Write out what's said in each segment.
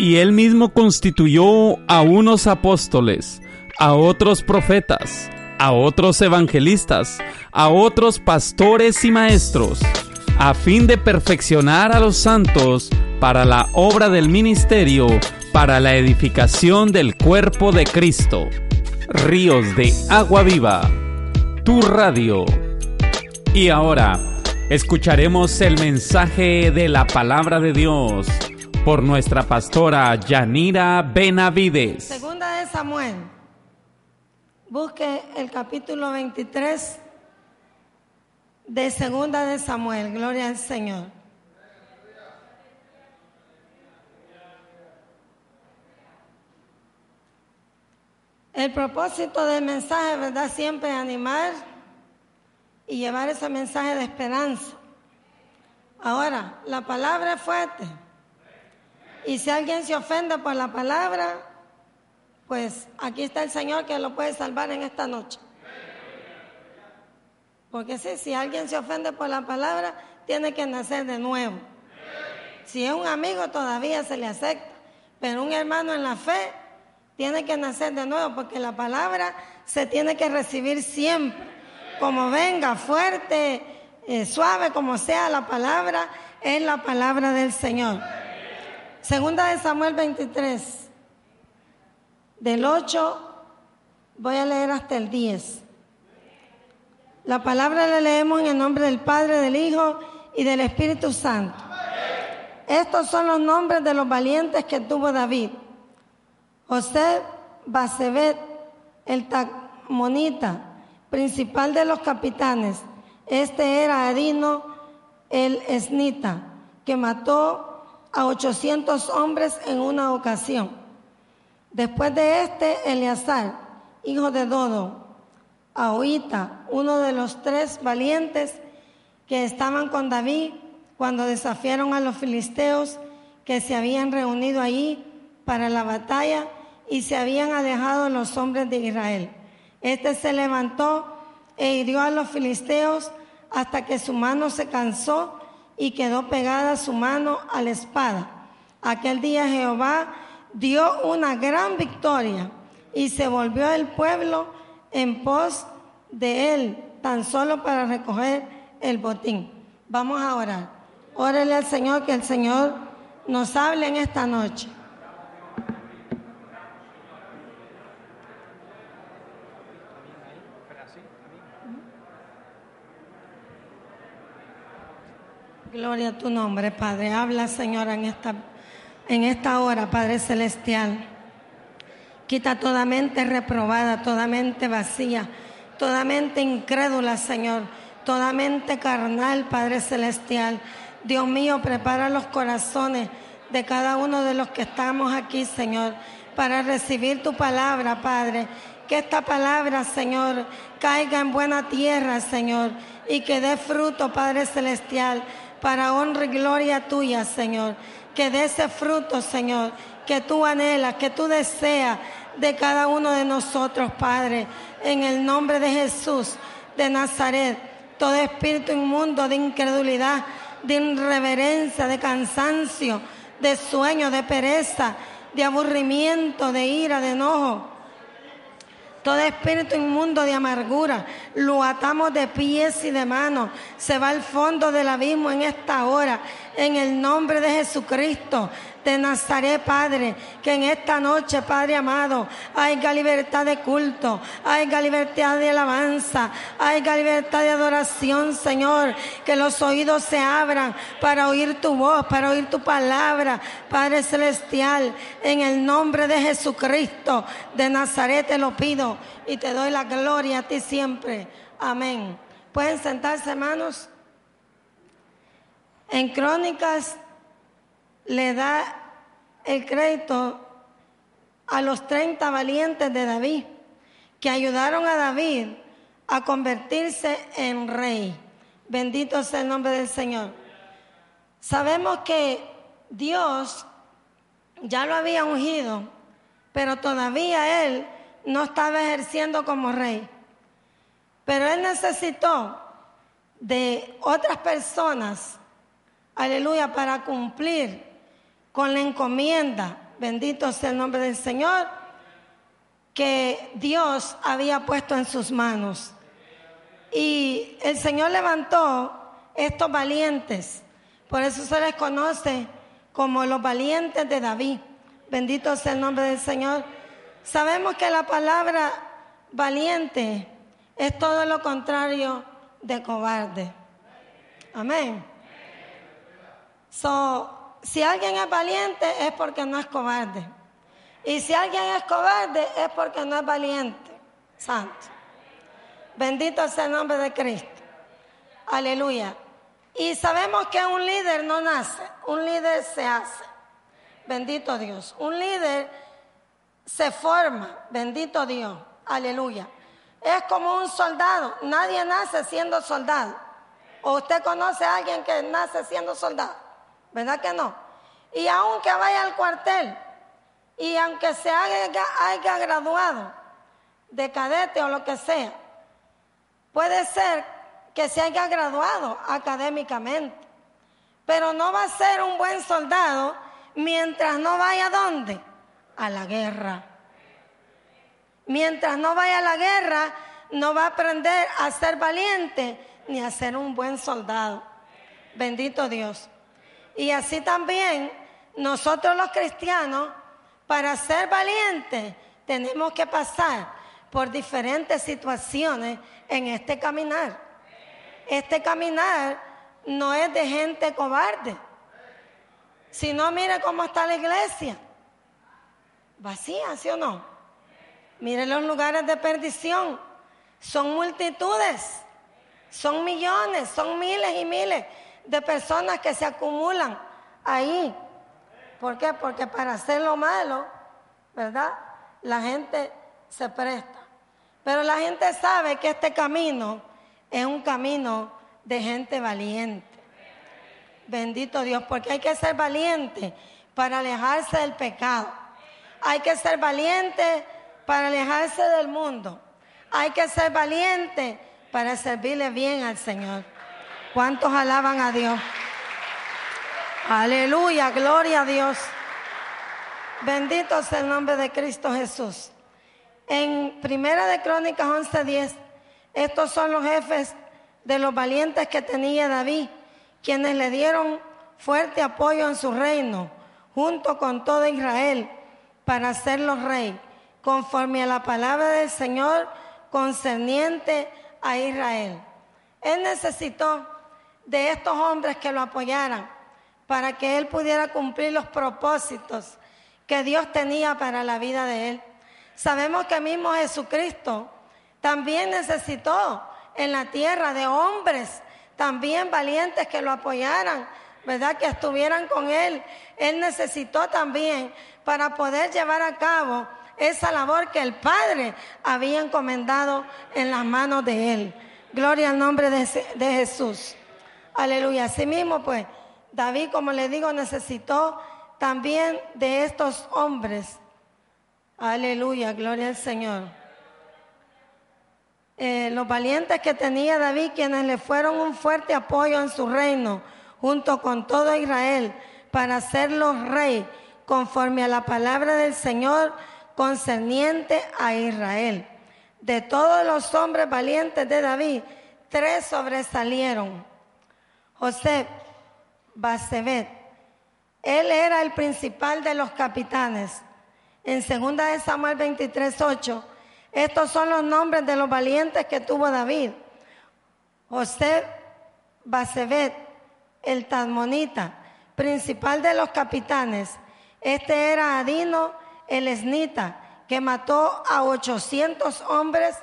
Y él mismo constituyó a unos apóstoles, a otros profetas, a otros evangelistas, a otros pastores y maestros, a fin de perfeccionar a los santos para la obra del ministerio, para la edificación del cuerpo de Cristo. Ríos de Agua Viva, tu radio. Y ahora, escucharemos el mensaje de la palabra de Dios por nuestra pastora Yanira Benavides. Segunda de Samuel. Busque el capítulo 23 de Segunda de Samuel. Gloria al Señor. El propósito del mensaje, ¿verdad? Siempre animar y llevar ese mensaje de esperanza. Ahora, la palabra es fuerte. Y si alguien se ofende por la palabra, pues aquí está el Señor que lo puede salvar en esta noche. Porque sí, si alguien se ofende por la palabra, tiene que nacer de nuevo. Si es un amigo todavía se le acepta, pero un hermano en la fe tiene que nacer de nuevo porque la palabra se tiene que recibir siempre. Como venga, fuerte, eh, suave, como sea la palabra, es la palabra del Señor. Segunda de Samuel 23, del 8, voy a leer hasta el 10. La palabra la leemos en el nombre del Padre, del Hijo y del Espíritu Santo. Estos son los nombres de los valientes que tuvo David. José Basebet, el Tacmonita, principal de los capitanes. Este era Adino el Esnita, que mató a 800 hombres en una ocasión. Después de este, Eleazar, hijo de Dodo, Ahoita, uno de los tres valientes que estaban con David cuando desafiaron a los filisteos que se habían reunido allí para la batalla y se habían alejado los hombres de Israel. Este se levantó e hirió a los filisteos hasta que su mano se cansó y quedó pegada su mano a la espada. Aquel día Jehová dio una gran victoria y se volvió el pueblo en pos de él, tan solo para recoger el botín. Vamos a orar. Órale al Señor que el Señor nos hable en esta noche. Gloria a tu nombre, Padre. Habla, Señor, en esta, en esta hora, Padre Celestial. Quita toda mente reprobada, toda mente vacía, toda mente incrédula, Señor, toda mente carnal, Padre Celestial. Dios mío, prepara los corazones de cada uno de los que estamos aquí, Señor, para recibir tu palabra, Padre. Que esta palabra, Señor, caiga en buena tierra, Señor, y que dé fruto, Padre Celestial para honra y gloria tuya, Señor. Que de ese fruto, Señor, que tú anhelas, que tú deseas de cada uno de nosotros, Padre, en el nombre de Jesús de Nazaret. Todo espíritu inmundo de incredulidad, de irreverencia, de cansancio, de sueño, de pereza, de aburrimiento, de ira, de enojo todo espíritu inmundo de amargura lo atamos de pies y de manos. Se va al fondo del abismo en esta hora. En el nombre de Jesucristo de Nazaret, Padre, que en esta noche, Padre amado, haya libertad de culto, haya libertad de alabanza, haya libertad de adoración, Señor, que los oídos se abran para oír tu voz, para oír tu palabra, Padre Celestial, en el nombre de Jesucristo de Nazaret te lo pido y te doy la gloria a ti siempre. Amén. Pueden sentarse, hermanos. En Crónicas le da el crédito a los 30 valientes de David, que ayudaron a David a convertirse en rey. Bendito sea el nombre del Señor. Sabemos que Dios ya lo había ungido, pero todavía él no estaba ejerciendo como rey. Pero él necesitó de otras personas, aleluya, para cumplir con la encomienda, bendito sea el nombre del Señor, que Dios había puesto en sus manos. Y el Señor levantó estos valientes, por eso se les conoce como los valientes de David. Bendito sea el nombre del Señor. Sabemos que la palabra valiente es todo lo contrario de cobarde. Amén. So, si alguien es valiente es porque no es cobarde. Y si alguien es cobarde es porque no es valiente. Santo. Bendito sea el nombre de Cristo. Aleluya. Y sabemos que un líder no nace, un líder se hace. Bendito Dios. Un líder se forma. Bendito Dios. Aleluya. Es como un soldado. Nadie nace siendo soldado. ¿O usted conoce a alguien que nace siendo soldado? ¿Verdad que no? Y aunque vaya al cuartel y aunque se haya, graduado de cadete o lo que sea, puede ser que se haya graduado académicamente, pero no va a ser un buen soldado mientras no vaya a dónde? A la guerra. Mientras no vaya a la guerra, no va a aprender a ser valiente ni a ser un buen soldado. Bendito Dios. Y así también nosotros los cristianos, para ser valientes, tenemos que pasar por diferentes situaciones en este caminar. Este caminar no es de gente cobarde. Si no, mire cómo está la iglesia. Vacía, ¿sí o no? Miren los lugares de perdición. Son multitudes, son millones, son miles y miles de personas que se acumulan ahí. ¿Por qué? Porque para hacer lo malo, ¿verdad? La gente se presta. Pero la gente sabe que este camino es un camino de gente valiente. Bendito Dios, porque hay que ser valiente para alejarse del pecado. Hay que ser valiente para alejarse del mundo. Hay que ser valiente para servirle bien al Señor. ¿Cuántos alaban a Dios? Aleluya, gloria a Dios. Bendito sea el nombre de Cristo Jesús. En Primera de Crónicas 11:10, estos son los jefes de los valientes que tenía David, quienes le dieron fuerte apoyo en su reino, junto con todo Israel, para hacerlo rey conforme a la palabra del Señor concerniente a Israel. Él necesitó de estos hombres que lo apoyaran para que él pudiera cumplir los propósitos que Dios tenía para la vida de él. Sabemos que mismo Jesucristo también necesitó en la tierra de hombres también valientes que lo apoyaran, ¿verdad? Que estuvieran con él. Él necesitó también para poder llevar a cabo esa labor que el Padre había encomendado en las manos de él. Gloria al nombre de, Jesús. Aleluya. Asimismo, pues, David, como le digo, necesitó también de estos hombres. Aleluya, gloria al Señor. Eh, los valientes que tenía David, quienes le fueron un fuerte apoyo en su reino, junto con todo Israel, para hacerlo rey, conforme a la palabra del Señor concerniente a Israel. De todos los hombres valientes de David, tres sobresalieron. José Basebet, él era el principal de los capitanes. En 2 de Samuel 23, 8, estos son los nombres de los valientes que tuvo David. José Basebet, el Talmonita, principal de los capitanes. Este era Adino el esnita, que mató a 800 hombres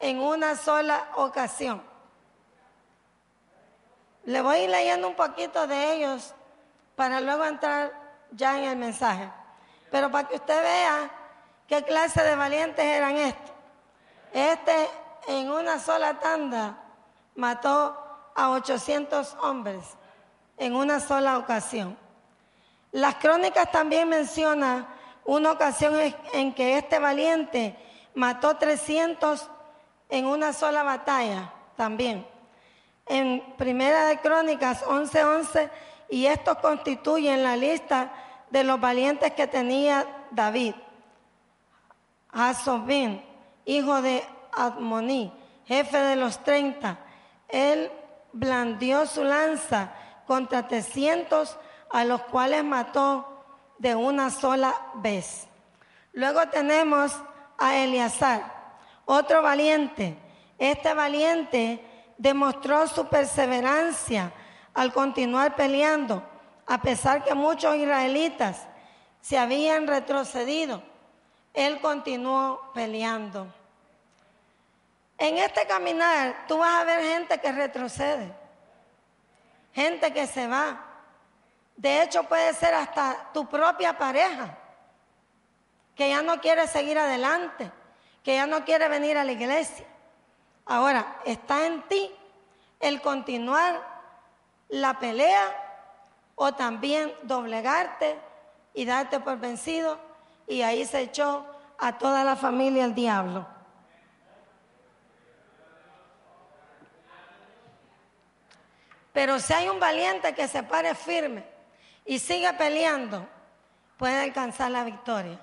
en una sola ocasión. Le voy a ir leyendo un poquito de ellos para luego entrar ya en el mensaje. Pero para que usted vea qué clase de valientes eran estos. Este en una sola tanda mató a 800 hombres en una sola ocasión. Las crónicas también mencionan una ocasión en que este valiente mató 300 en una sola batalla también. En Primera de Crónicas 11:11 y esto constituye la lista de los valientes que tenía David. Asobin, hijo de Admoní, jefe de los 30, él blandió su lanza contra 300 a los cuales mató de una sola vez. Luego tenemos a Eleazar, otro valiente. Este valiente demostró su perseverancia al continuar peleando, a pesar que muchos israelitas se habían retrocedido. Él continuó peleando. En este caminar tú vas a ver gente que retrocede, gente que se va. De hecho puede ser hasta tu propia pareja, que ya no quiere seguir adelante, que ya no quiere venir a la iglesia. Ahora, está en ti el continuar la pelea o también doblegarte y darte por vencido y ahí se echó a toda la familia el diablo. Pero si hay un valiente que se pare firme y sigue peleando, puede alcanzar la victoria.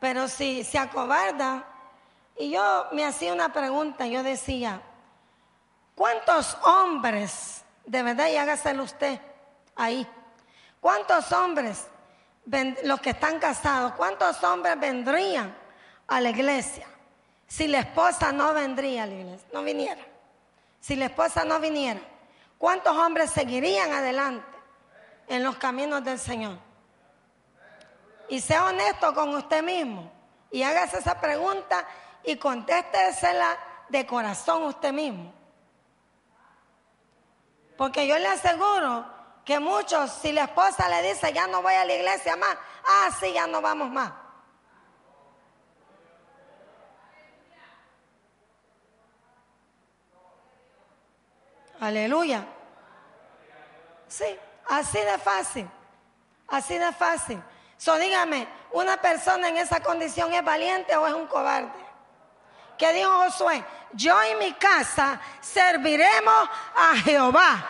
Pero si se acobarda, y yo me hacía una pregunta, yo decía, ¿cuántos hombres, de verdad, y hágaselo usted ahí, cuántos hombres, los que están casados, cuántos hombres vendrían a la iglesia si la esposa no vendría a la iglesia, no viniera? si la esposa no viniera, ¿cuántos hombres seguirían adelante en los caminos del Señor? Y sea honesto con usted mismo y hágase esa pregunta y contéstesela de corazón usted mismo. Porque yo le aseguro que muchos, si la esposa le dice, ya no voy a la iglesia más, ah, ya no vamos más. Aleluya. Sí, así de fácil. Así de fácil. So dígame, ¿una persona en esa condición es valiente o es un cobarde? ¿Qué dijo Josué? Yo y mi casa serviremos a Jehová.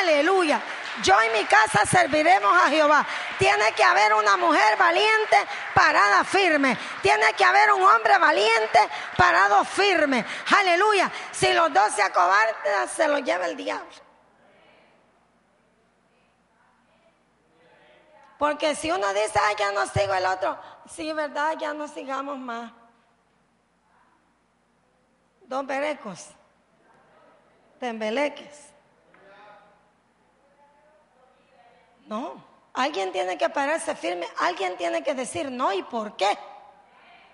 Aleluya. Yo y mi casa serviremos a Jehová. Tiene que haber una mujer valiente parada firme. Tiene que haber un hombre valiente parado firme. Aleluya. Si los dos se acobardan, se los lleva el diablo. Porque si uno dice, ay, ya no sigo el otro, sí, verdad, ya no sigamos más. Dos berecos, tembeleques. No, alguien tiene que pararse firme, alguien tiene que decir no y por qué.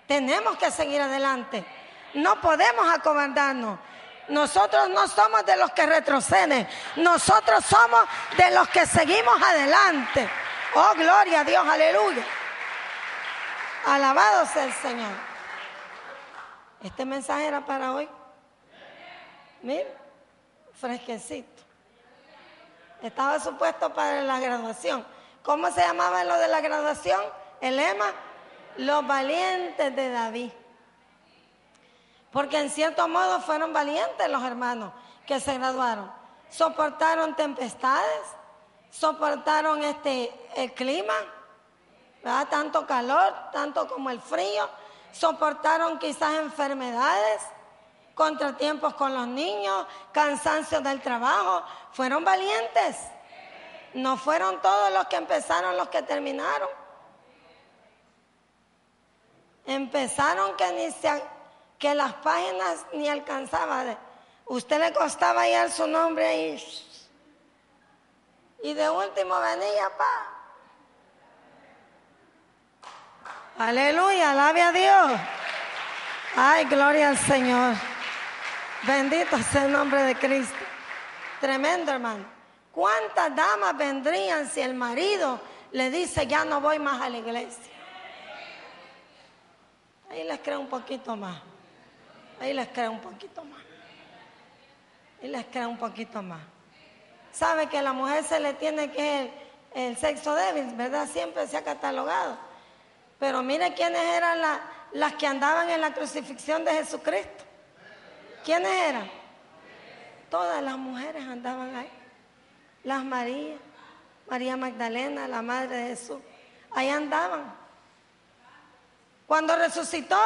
Tenemos que seguir adelante. No podemos acobardarnos. Nosotros no somos de los que retroceden, nosotros somos de los que seguimos adelante. Oh, gloria a Dios, aleluya. Alabado sea el Señor. Este mensaje era para hoy. Mira, fresquecito. Estaba supuesto para la graduación. ¿Cómo se llamaba lo de la graduación? El lema, los valientes de David. Porque en cierto modo fueron valientes los hermanos que se graduaron. Soportaron tempestades, soportaron este el clima, tanto calor, tanto como el frío, soportaron quizás enfermedades, contratiempos con los niños, cansancio del trabajo, fueron valientes. No fueron todos los que empezaron los que terminaron. Empezaron que ni que las páginas ni alcanzaba. Usted le costaba hallar su nombre ahí. Y de último venía, pa. Aleluya, alabe a Dios. Ay, gloria al Señor. Bendito sea el nombre de Cristo. Tremendo, hermano. ¿Cuántas damas vendrían si el marido le dice, ya no voy más a la iglesia. Ahí les creo un poquito más. Ahí les creo un poquito más. Ahí les creo un poquito más. Sabe que a la mujer se le tiene que el, el sexo débil, ¿verdad? Siempre se ha catalogado. Pero mire quiénes eran las que andaban en la crucifixión de Jesucristo. ¿Quiénes eran? Todas las mujeres andaban ahí. Las Marías, María Magdalena, la madre de Jesús. Ahí andaban. Cuando resucitó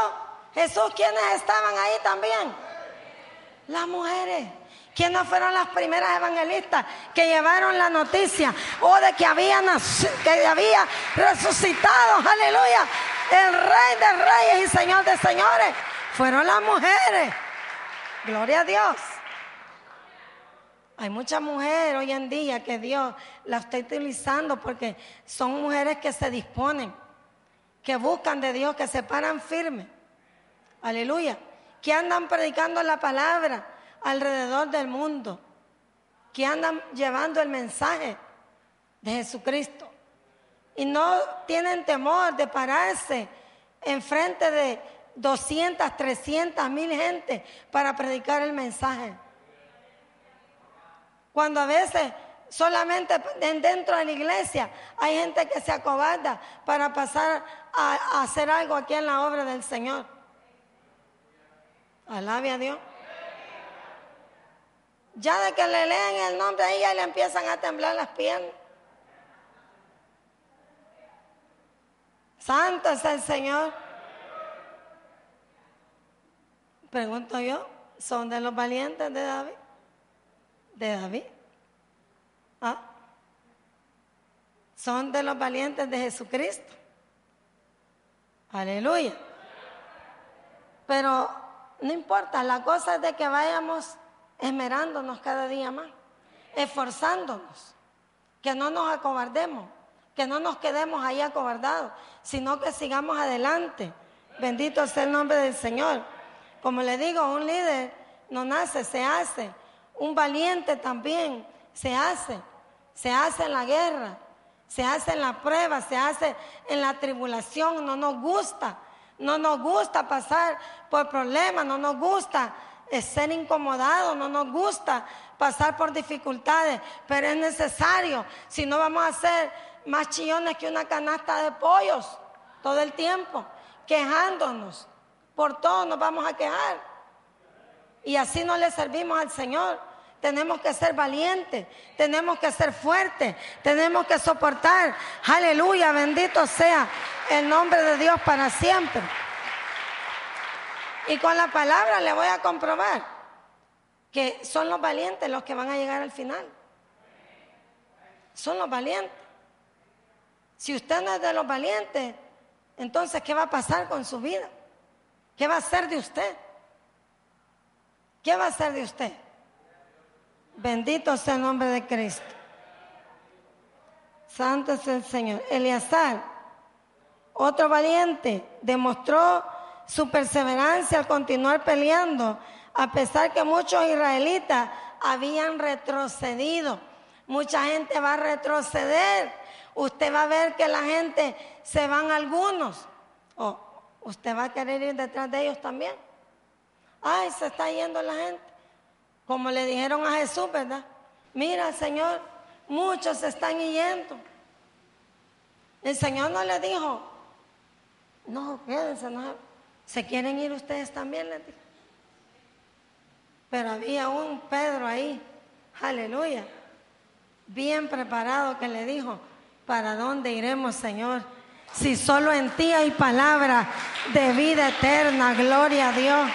Jesús, ¿quiénes estaban ahí también? Las mujeres. ¿Quiénes fueron las primeras evangelistas que llevaron la noticia? O de que había, que había resucitado, aleluya, el rey de reyes y señor de señores. Fueron las mujeres. Gloria a Dios. Hay muchas mujeres hoy en día que Dios la está utilizando porque son mujeres que se disponen, que buscan de Dios, que se paran firmes. Aleluya. Que andan predicando la palabra alrededor del mundo. Que andan llevando el mensaje de Jesucristo. Y no tienen temor de pararse enfrente de 200, 300 mil gente para predicar el mensaje. Cuando a veces solamente dentro de la iglesia hay gente que se acobarda para pasar a, hacer algo aquí en la obra del Señor. Alabe a Dios. Ya de que le leen el nombre a ella le empiezan a temblar las piernas. Santo es el Señor. Pregunto yo, ¿son de los valientes de David? de David. ¿Ah? Son de los valientes de Jesucristo. Aleluya. Pero no importa, la cosa es de que vayamos esmerándonos cada día más, esforzándonos, que no nos acobardemos, que no nos quedemos ahí acobardados, sino que sigamos adelante. Bendito sea el nombre del Señor. Como le digo, un líder no nace, se hace. Un valiente también se hace, se hace en la guerra, se hace en la prueba, se hace en la tribulación, no nos gusta, no nos gusta pasar por problemas, no nos gusta ser incomodados, no nos gusta pasar por dificultades, pero es necesario, si no vamos a ser más chillones que una canasta de pollos todo el tiempo, quejándonos, por todo nos vamos a quejar. Y así no le servimos al Señor. Tenemos que ser valientes, tenemos que ser fuertes, tenemos que soportar. Aleluya, bendito sea el nombre de Dios para siempre. Y con la palabra le voy a comprobar que son los valientes los que van a llegar al final. Son los valientes. Si usted no es de los valientes, entonces ¿qué va a pasar con su vida? ¿Qué va a ser de usted? ¿Qué va a ser de usted? Bendito sea el nombre de Cristo. Santo es el Señor. Eleazar, otro valiente, demostró su perseverancia al continuar peleando, a pesar que muchos israelitas habían retrocedido. Mucha gente va a retroceder. Usted va a ver que la gente se van algunos. O usted va a querer ir detrás de ellos también. Ay, se está yendo la gente. Como le dijeron a Jesús, ¿verdad? Mira, Señor, muchos se están yendo. El Señor no le dijo, no, quédense, no. ¿Se quieren ir ustedes también? Pero había un Pedro ahí, aleluya, bien preparado que le dijo, ¿para dónde iremos, Señor? Si solo en ti hay palabra de vida eterna, gloria a Dios,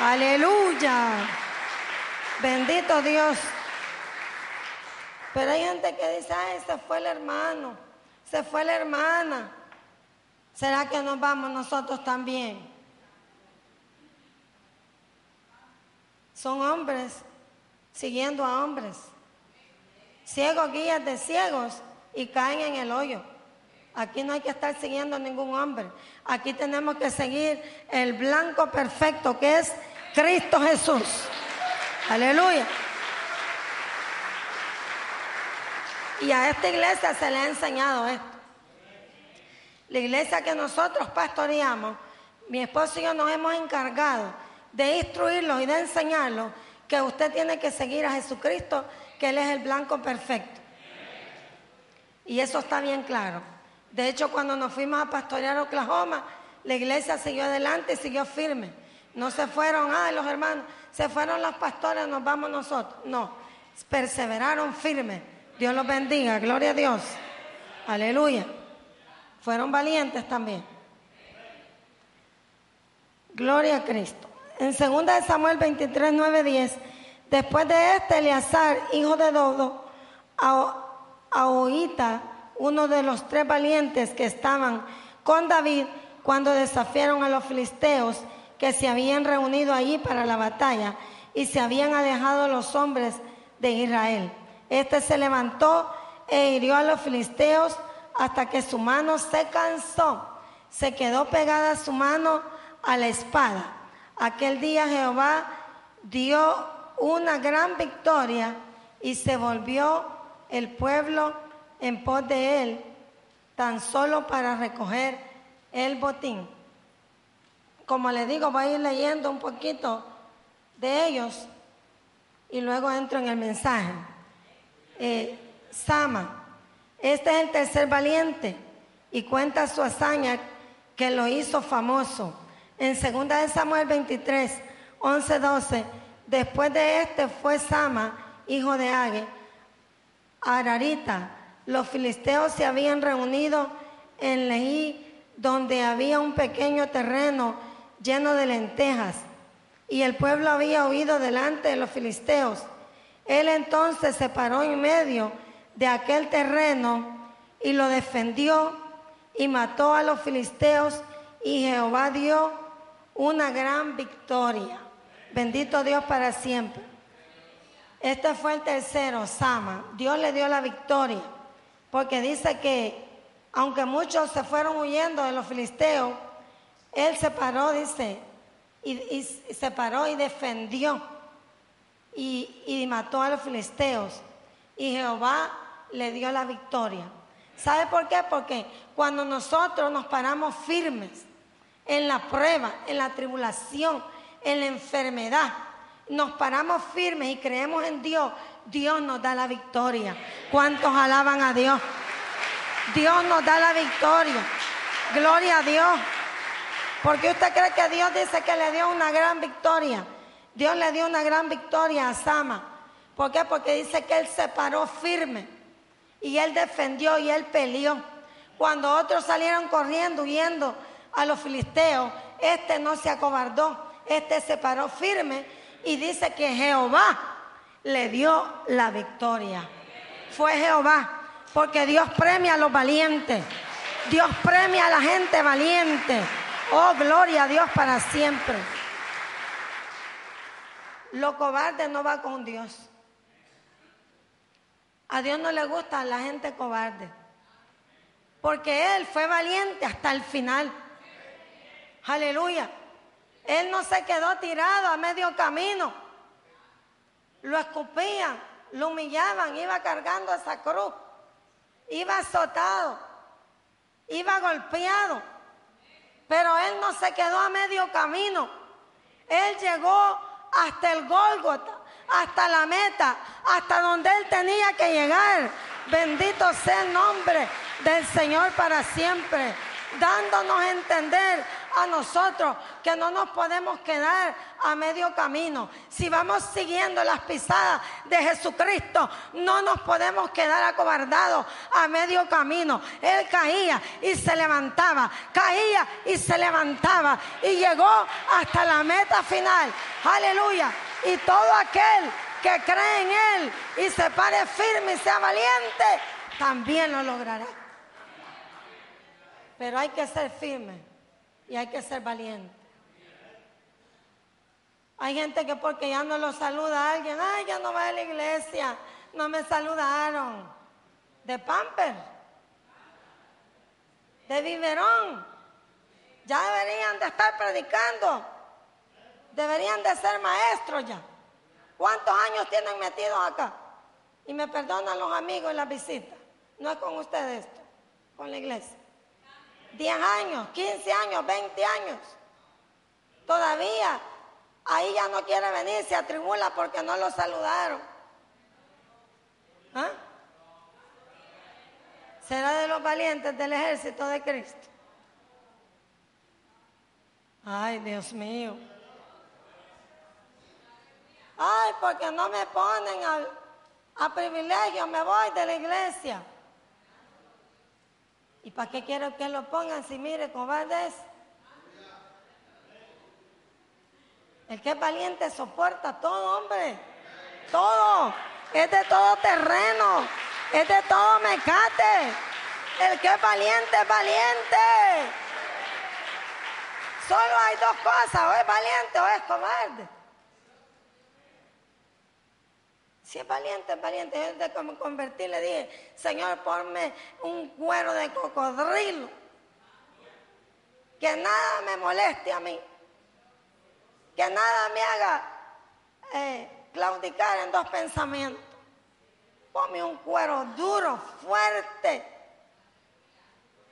aleluya. Bendito Dios. Pero hay gente que dice, ay, se fue el hermano, se fue la hermana. ¿Será que nos vamos nosotros también? Son hombres siguiendo a hombres. Ciegos guías de ciegos y caen en el hoyo. Aquí no hay que estar siguiendo a ningún hombre. Aquí tenemos que seguir el blanco perfecto que es Cristo Jesús. Aleluya. Y a esta iglesia se le ha enseñado esto. La iglesia que nosotros pastoreamos, mi esposo y yo nos hemos encargado de instruirlos y de enseñarlos que usted tiene que seguir a Jesucristo, que Él es el blanco perfecto. Y eso está bien claro. De hecho, cuando nos fuimos a pastorear Oklahoma, la iglesia siguió adelante y siguió firme. No se fueron, ay, los hermanos, se fueron los pastores, nos vamos nosotros. No, perseveraron firmes. Dios los bendiga, gloria a Dios. Aleluya. Fueron valientes también. Gloria a Cristo. En 2 Samuel 23, 9, 10, después de este, Eleazar, hijo de Dodo, a Oita, uno de los tres valientes que estaban con David cuando desafiaron a los filisteos que se habían reunido allí para la batalla y se habían alejado los hombres de Israel. Este se levantó e hirió a los filisteos hasta que su mano se cansó. Se quedó pegada su mano a la espada. Aquel día Jehová dio una gran victoria y se volvió el pueblo en pos de él, tan solo para recoger el botín. Como le digo, voy a ir leyendo un poquito de ellos y luego entro en el mensaje. Eh, Sama, este es el tercer valiente y cuenta su hazaña que lo hizo famoso. En 2 de Samuel 23, 11, 12, después de este fue Sama, hijo de Age, Ararita. Los filisteos se habían reunido en Leí, donde había un pequeño terreno lleno de lentejas, y el pueblo había huido delante de los filisteos. Él entonces se paró en medio de aquel terreno y lo defendió y mató a los filisteos y Jehová dio una gran victoria. Bendito Dios para siempre. Este fue el tercero, Sama. Dios le dio la victoria, porque dice que aunque muchos se fueron huyendo de los filisteos, él se paró, dice, y, se paró y defendió y, y mató a los filisteos. Y Jehová le dio la victoria. ¿Sabe por qué? Porque cuando nosotros nos paramos firmes en la prueba, en la tribulación, en la enfermedad, nos paramos firmes y creemos en Dios, Dios nos da la victoria. ¿Cuántos alaban a Dios? Dios nos da la victoria. Gloria a Dios. Porque usted cree que Dios dice que le dio una gran victoria. Dios le dio una gran victoria a Sama. ¿Por qué? Porque dice que él se paró firme y él defendió y él peleó. Cuando otros salieron corriendo, huyendo a los filisteos, este no se acobardó, este se paró firme y dice que Jehová le dio la victoria. Fue Jehová, porque Dios premia a los valientes. Dios premia a la gente valiente. Oh, gloria a Dios para siempre. Lo cobarde no va con Dios. A Dios no le gusta la gente cobarde. Porque Él fue valiente hasta el final. Aleluya. Él no se quedó tirado a medio camino. Lo escupían, lo humillaban, iba cargando esa cruz. Iba azotado, iba golpeado. Pero él no se quedó a medio camino. Él llegó hasta el Gólgota, hasta la meta, hasta donde él tenía que llegar. Bendito sea el nombre del Señor para siempre, dándonos a entender a nosotros que no nos podemos quedar a medio camino. Si vamos siguiendo las pisadas de Jesucristo, no nos podemos quedar acobardados a medio camino. Él caía y se levantaba, caía y se levantaba y llegó hasta la meta final. Aleluya. Y todo aquel que cree en Él y se pare firme y sea valiente, también lo logrará. Pero hay que ser firme y hay que ser valiente. Hay gente que porque ya no lo saluda a alguien, ay, ya no va a la iglesia, no me saludaron. De pamper, de biberón. Ya deberían de estar predicando. Deberían de ser maestros ya. ¿Cuántos años tienen metidos acá? Y me perdonan los amigos y las visitas. No es con ustedes esto, con la iglesia. 10 años, 15 años, 20 años. Todavía ahí ya no quiere venir, se atribula porque no lo saludaron. ¿Ah? Será de los valientes del ejército de Cristo. Ay, Dios mío. Ay, porque no me ponen a privilegio, me voy de la iglesia. ¿Y para qué quiero que lo pongan si mire, cobardes? El que es valiente soporta todo, hombre. Todo. Es de todo terreno. Es de todo mecate. El que es valiente es valiente. Solo hay dos cosas, o es valiente o es cobarde. Si es valiente, es valiente. Yo desde me convertí le dije, Señor, ponme un cuero de cocodrilo. Que nada me moleste a mí. Que nada me haga eh, claudicar en dos pensamientos. Ponme un cuero duro, fuerte.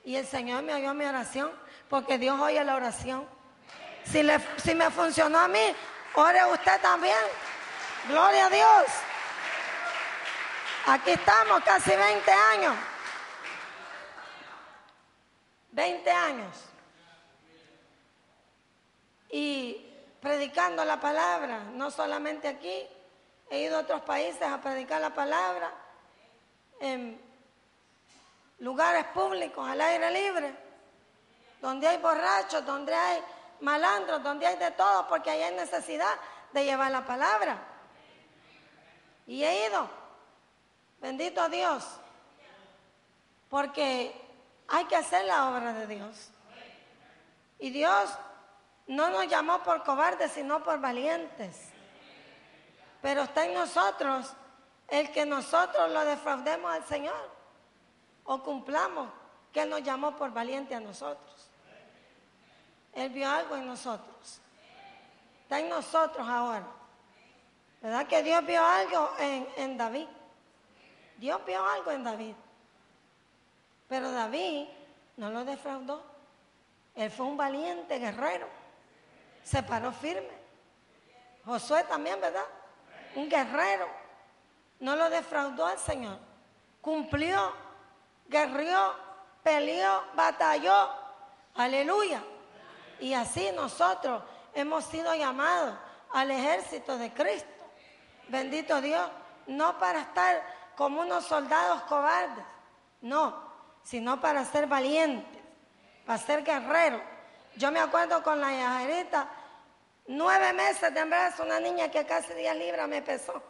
Y el Señor me oyó mi oración, porque Dios oye la oración. Si, le, si me funcionó a mí, ore usted también. Gloria a Dios. Aquí estamos casi 20 años. 20 años. Y predicando la palabra, no solamente aquí, he ido a otros países a predicar la palabra en lugares públicos, al aire libre, donde hay borrachos, donde hay malandros, donde hay de todo, porque ahí hay necesidad de llevar la palabra. Y he ido Bendito Dios. Porque hay que hacer la obra de Dios. Y Dios no nos llamó por cobardes, sino por valientes. Pero está en nosotros el que nosotros lo defraudemos al Señor o cumplamos que Él nos llamó por valiente a nosotros. Él vio algo en nosotros. Está en nosotros ahora. ¿Verdad que Dios vio algo en, en David? Dios vio algo en David. Pero David no lo defraudó. Él fue un valiente guerrero. Se paró firme. Josué también, ¿verdad? Un guerrero. No lo defraudó al Señor. Cumplió, guerrió, peleó, batalló. Aleluya. Y así nosotros hemos sido llamados al ejército de Cristo. Bendito Dios. No para estar como unos soldados cobardes. No, sino para ser valientes, para ser guerreros. Yo me acuerdo con la yajerita, nueve meses de embarazo, una niña que casi 10 libras me pesó.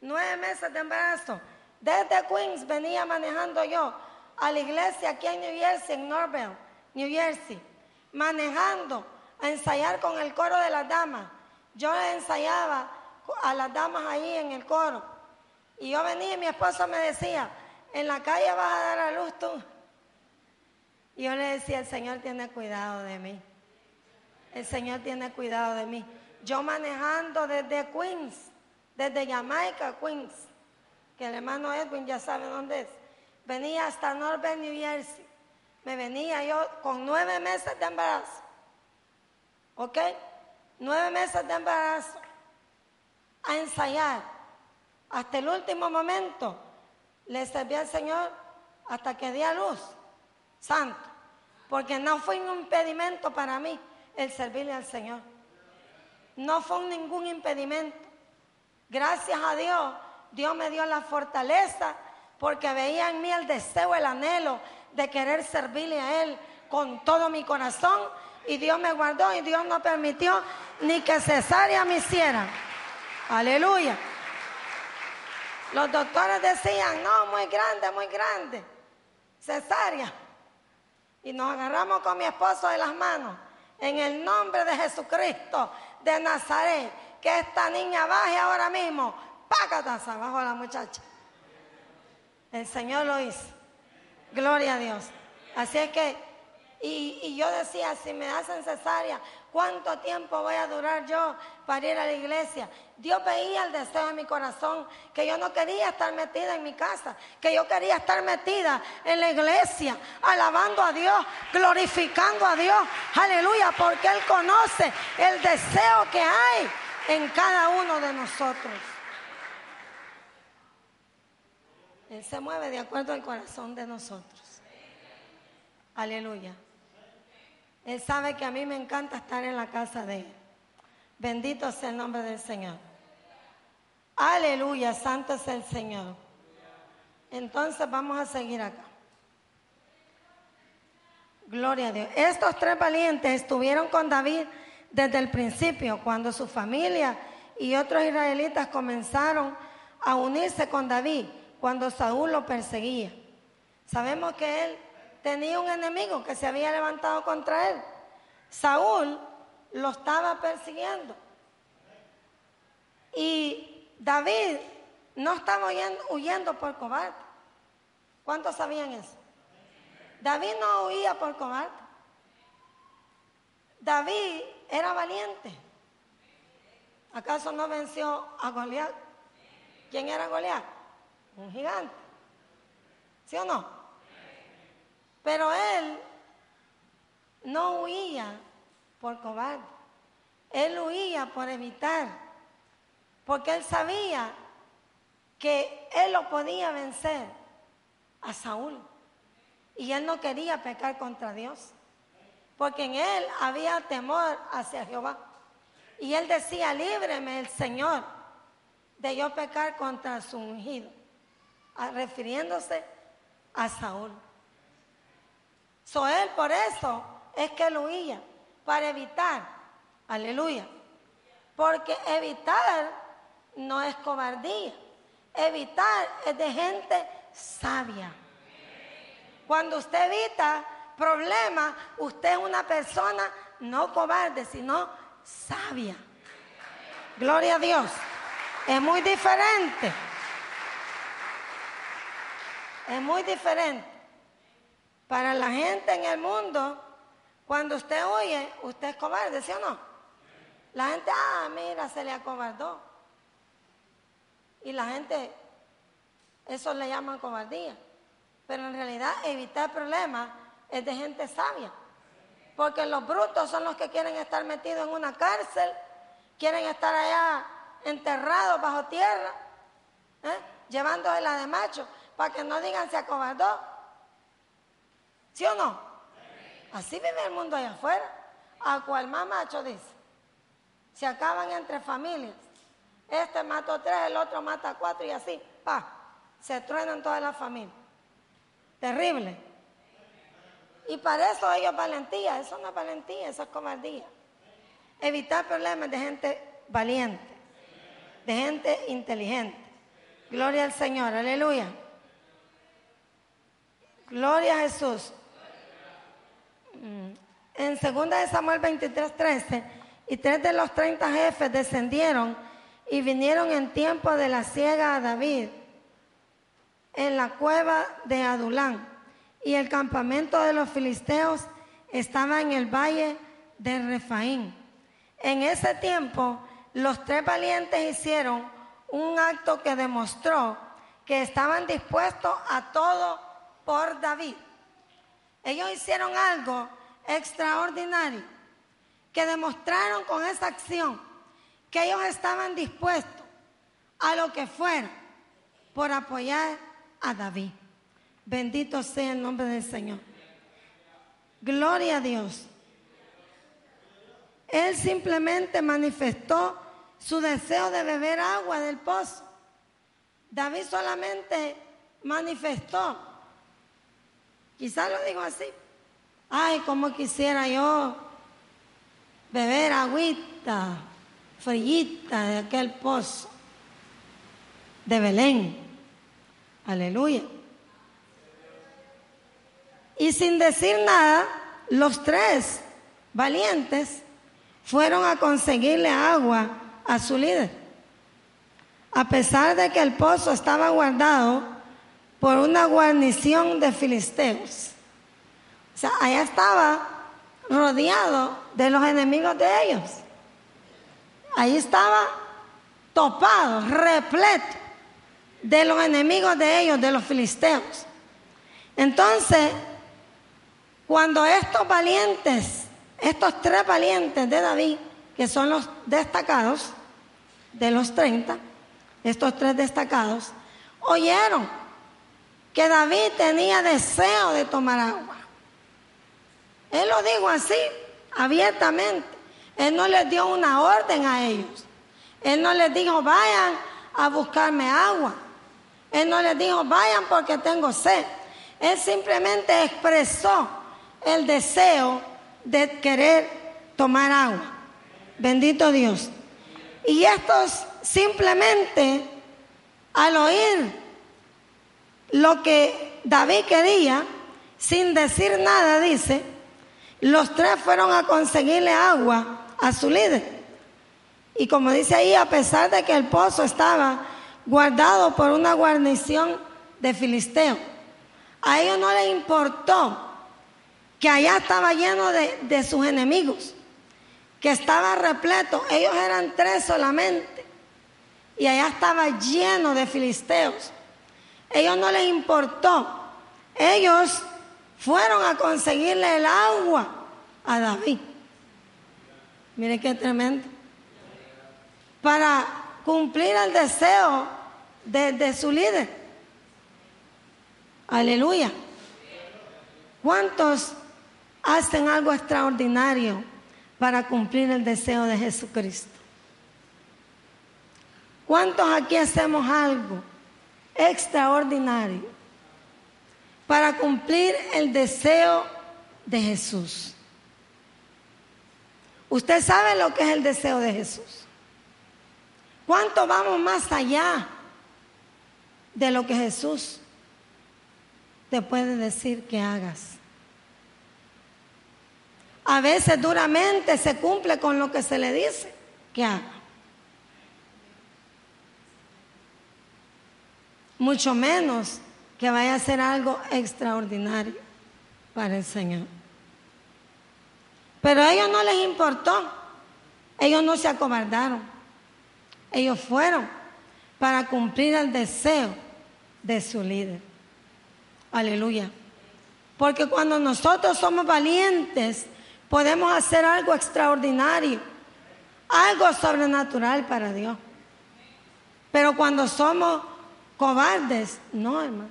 Nueve meses de embarazo. Desde Queens venía manejando yo a la iglesia aquí en New Jersey, en Norville, New Jersey, manejando a ensayar con el coro de las damas. Yo ensayaba a las damas ahí en el coro. Y yo venía y mi esposo me decía, en la calle vas a dar a luz tú. Y yo le decía, el Señor tiene cuidado de mí. El Señor tiene cuidado de mí. Yo manejando desde Queens, desde Jamaica, Queens, que el hermano Edwin ya sabe dónde es. Venía hasta Northern New Jersey. Me venía yo con nueve meses de embarazo. ¿Ok? Nueve meses de embarazo. A ensayar hasta el último momento le serví al Señor hasta que di a luz. Santo. Porque no fue un impedimento para mí el servirle al Señor. No fue ningún impedimento. Gracias a Dios, Dios me dio la fortaleza porque veía en mí el deseo, el anhelo de querer servirle a Él con todo mi corazón. Y Dios me guardó y Dios no permitió ni que cesárea me hiciera. Aleluya. Los doctores decían, no, muy grande, muy grande, cesárea. Y nos agarramos con mi esposo de las manos, en el nombre de Jesucristo de Nazaret, que esta niña baje ahora mismo, págatas abajo la muchacha. El Señor lo hizo. Gloria a Dios. Así es que, Y, y yo decía, si me hacen cesárea, ¿cuánto tiempo voy a durar yo para ir a la iglesia? Dios veía el deseo de mi corazón, que yo no quería estar metida en mi casa, que yo quería estar metida en la iglesia, alabando a Dios, glorificando a Dios, aleluya, porque Él conoce el deseo que hay en cada uno de nosotros. Él se mueve de acuerdo al corazón de nosotros. Aleluya. Él sabe que a mí me encanta estar en la casa de Él. Bendito sea el nombre del Señor. Aleluya, santo es el Señor. Entonces vamos a seguir acá. Gloria a Dios. Estos tres valientes estuvieron con David desde el principio, cuando su familia y otros israelitas comenzaron a unirse con David, cuando Saúl lo perseguía. Sabemos que él tenía un enemigo que se había levantado contra él. Saúl lo estaba persiguiendo. Y David no estaba huyendo, por cobarde. ¿Cuántos sabían eso? David no huía por cobarde. David era valiente. ¿Acaso no venció a Goliat? ¿Quién era Goliat? Un gigante. ¿Sí o no? Pero él no huía por cobarde. Él huía por evitar. Porque él sabía que él lo podía vencer a Saúl. Y él no quería pecar contra Dios. Porque en él había temor hacia Jehová. Y él decía, líbreme el Señor de yo pecar contra su ungido. Refiriéndose a Saúl. So él por eso es que lo huía, para evitar, aleluya. Porque evitar no es cobardía, evitar es de gente sabia. Cuando usted evita problemas, usted es una persona no cobarde, sino sabia. Gloria a Dios. Es muy diferente. Es muy diferente. Para la gente en el mundo, cuando usted oye, usted es cobarde, ¿sí o no? La gente, ah, mira, se le acobardó. Y la gente, eso le llaman cobardía. Pero en realidad evitar problemas es de gente sabia. Porque los brutos son los que quieren estar metidos en una cárcel, quieren estar allá enterrados bajo tierra, ¿eh? llevándose la de macho, para que no digan se acobardó. ¿Sí o no? Así vive el mundo allá afuera. A cual más macho dice. Se acaban entre familias. Este mató tres, el otro mata cuatro y así, pa, se truenan todas las familias. Terrible. Y para eso ellos valentía, eso no es valentía, eso es cobardía. Evitar problemas de gente valiente, de gente inteligente. Gloria al Señor, aleluya. Gloria a Jesús. En 2 Samuel 23, 13, y tres de los 30 jefes descendieron y vinieron en tiempo de la siega a David en la cueva de Adulán. Y el campamento de los filisteos estaba en el valle de Refaín. En ese tiempo, los tres valientes hicieron un acto que demostró que estaban dispuestos a todo por David. Ellos hicieron algo extraordinario que demostraron con esa acción que ellos estaban dispuestos a lo que fuera por apoyar a David. Bendito sea el nombre del Señor. Gloria a Dios. Él simplemente manifestó su deseo de beber agua del pozo. David solamente manifestó Quizás lo digo así. Ay, como quisiera yo beber agüita frillita de aquel pozo de Belén. Aleluya. Y sin decir nada, los tres valientes fueron a conseguirle agua a su líder. A pesar de que el pozo estaba guardado por una guarnición de filisteos. O sea, allá estaba rodeado de los enemigos de ellos. Ahí estaba topado, repleto de los enemigos de ellos, de los filisteos. Entonces, cuando estos valientes, estos tres valientes de David, que son los destacados de los 30, estos tres destacados, oyeron que David tenía deseo de tomar agua. Él lo dijo así, abiertamente. Él no les dio una orden a ellos. Él no les dijo, vayan a buscarme agua. Él no les dijo, vayan porque tengo sed. Él simplemente expresó el deseo de querer tomar agua. Bendito Dios. Y estos simplemente, al oír lo que David quería, sin decir nada, dice, los tres fueron a conseguirle agua a su líder. Y como dice ahí, a pesar de que el pozo estaba guardado por una guarnición de filisteo, a ellos no les importó que allá estaba lleno de, de sus enemigos, que estaba repleto, ellos eran tres solamente, y allá estaba lleno de filisteos. Ellos no les importó, ellos fueron a conseguirle el agua a David. Mire qué tremendo. Para cumplir el deseo de, de su líder. Aleluya. ¿Cuántos hacen algo extraordinario para cumplir el deseo de Jesucristo? ¿Cuántos aquí hacemos algo extraordinario para cumplir el deseo de Jesús? Usted sabe lo que es el deseo de Jesús. ¿Cuánto vamos más allá de lo que Jesús te puede decir que hagas? A veces duramente se cumple con lo que se le dice que haga. Mucho menos que vaya a hacer algo extraordinario para el Señor. Pero a ellos no les importó. Ellos no se acobardaron. Ellos fueron para cumplir el deseo de su líder. Aleluya. Porque cuando nosotros somos valientes, podemos hacer algo extraordinario, algo sobrenatural para Dios. Pero cuando somos cobardes, no, hermano.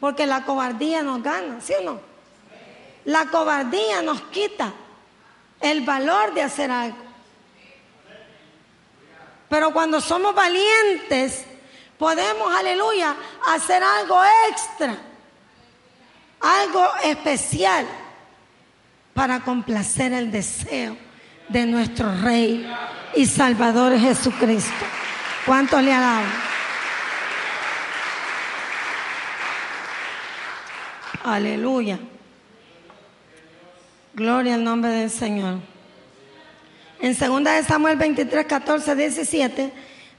Porque la cobardía nos gana, ¿sí o no? La cobardía nos quita el valor de hacer algo. Pero cuando somos valientes, podemos, aleluya, hacer algo extra, algo especial para complacer el deseo de nuestro Rey y Salvador Jesucristo. ¿Cuánto le dado? Aleluya. Gloria al nombre del Señor. En 2 de Samuel 23, 14, 17,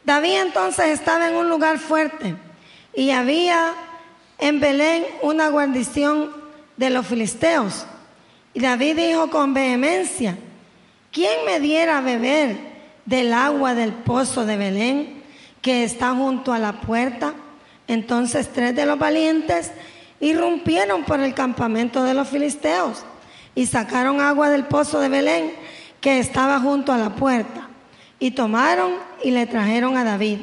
David entonces estaba en un lugar fuerte y había en Belén una guarnición de los filisteos. Y David dijo con vehemencia, ¿quién me diera a beber del agua del pozo de Belén que está junto a la puerta? Entonces tres de los valientes irrumpieron por el campamento de los filisteos y sacaron agua del pozo de Belén que estaba junto a la puerta y tomaron y le trajeron a David.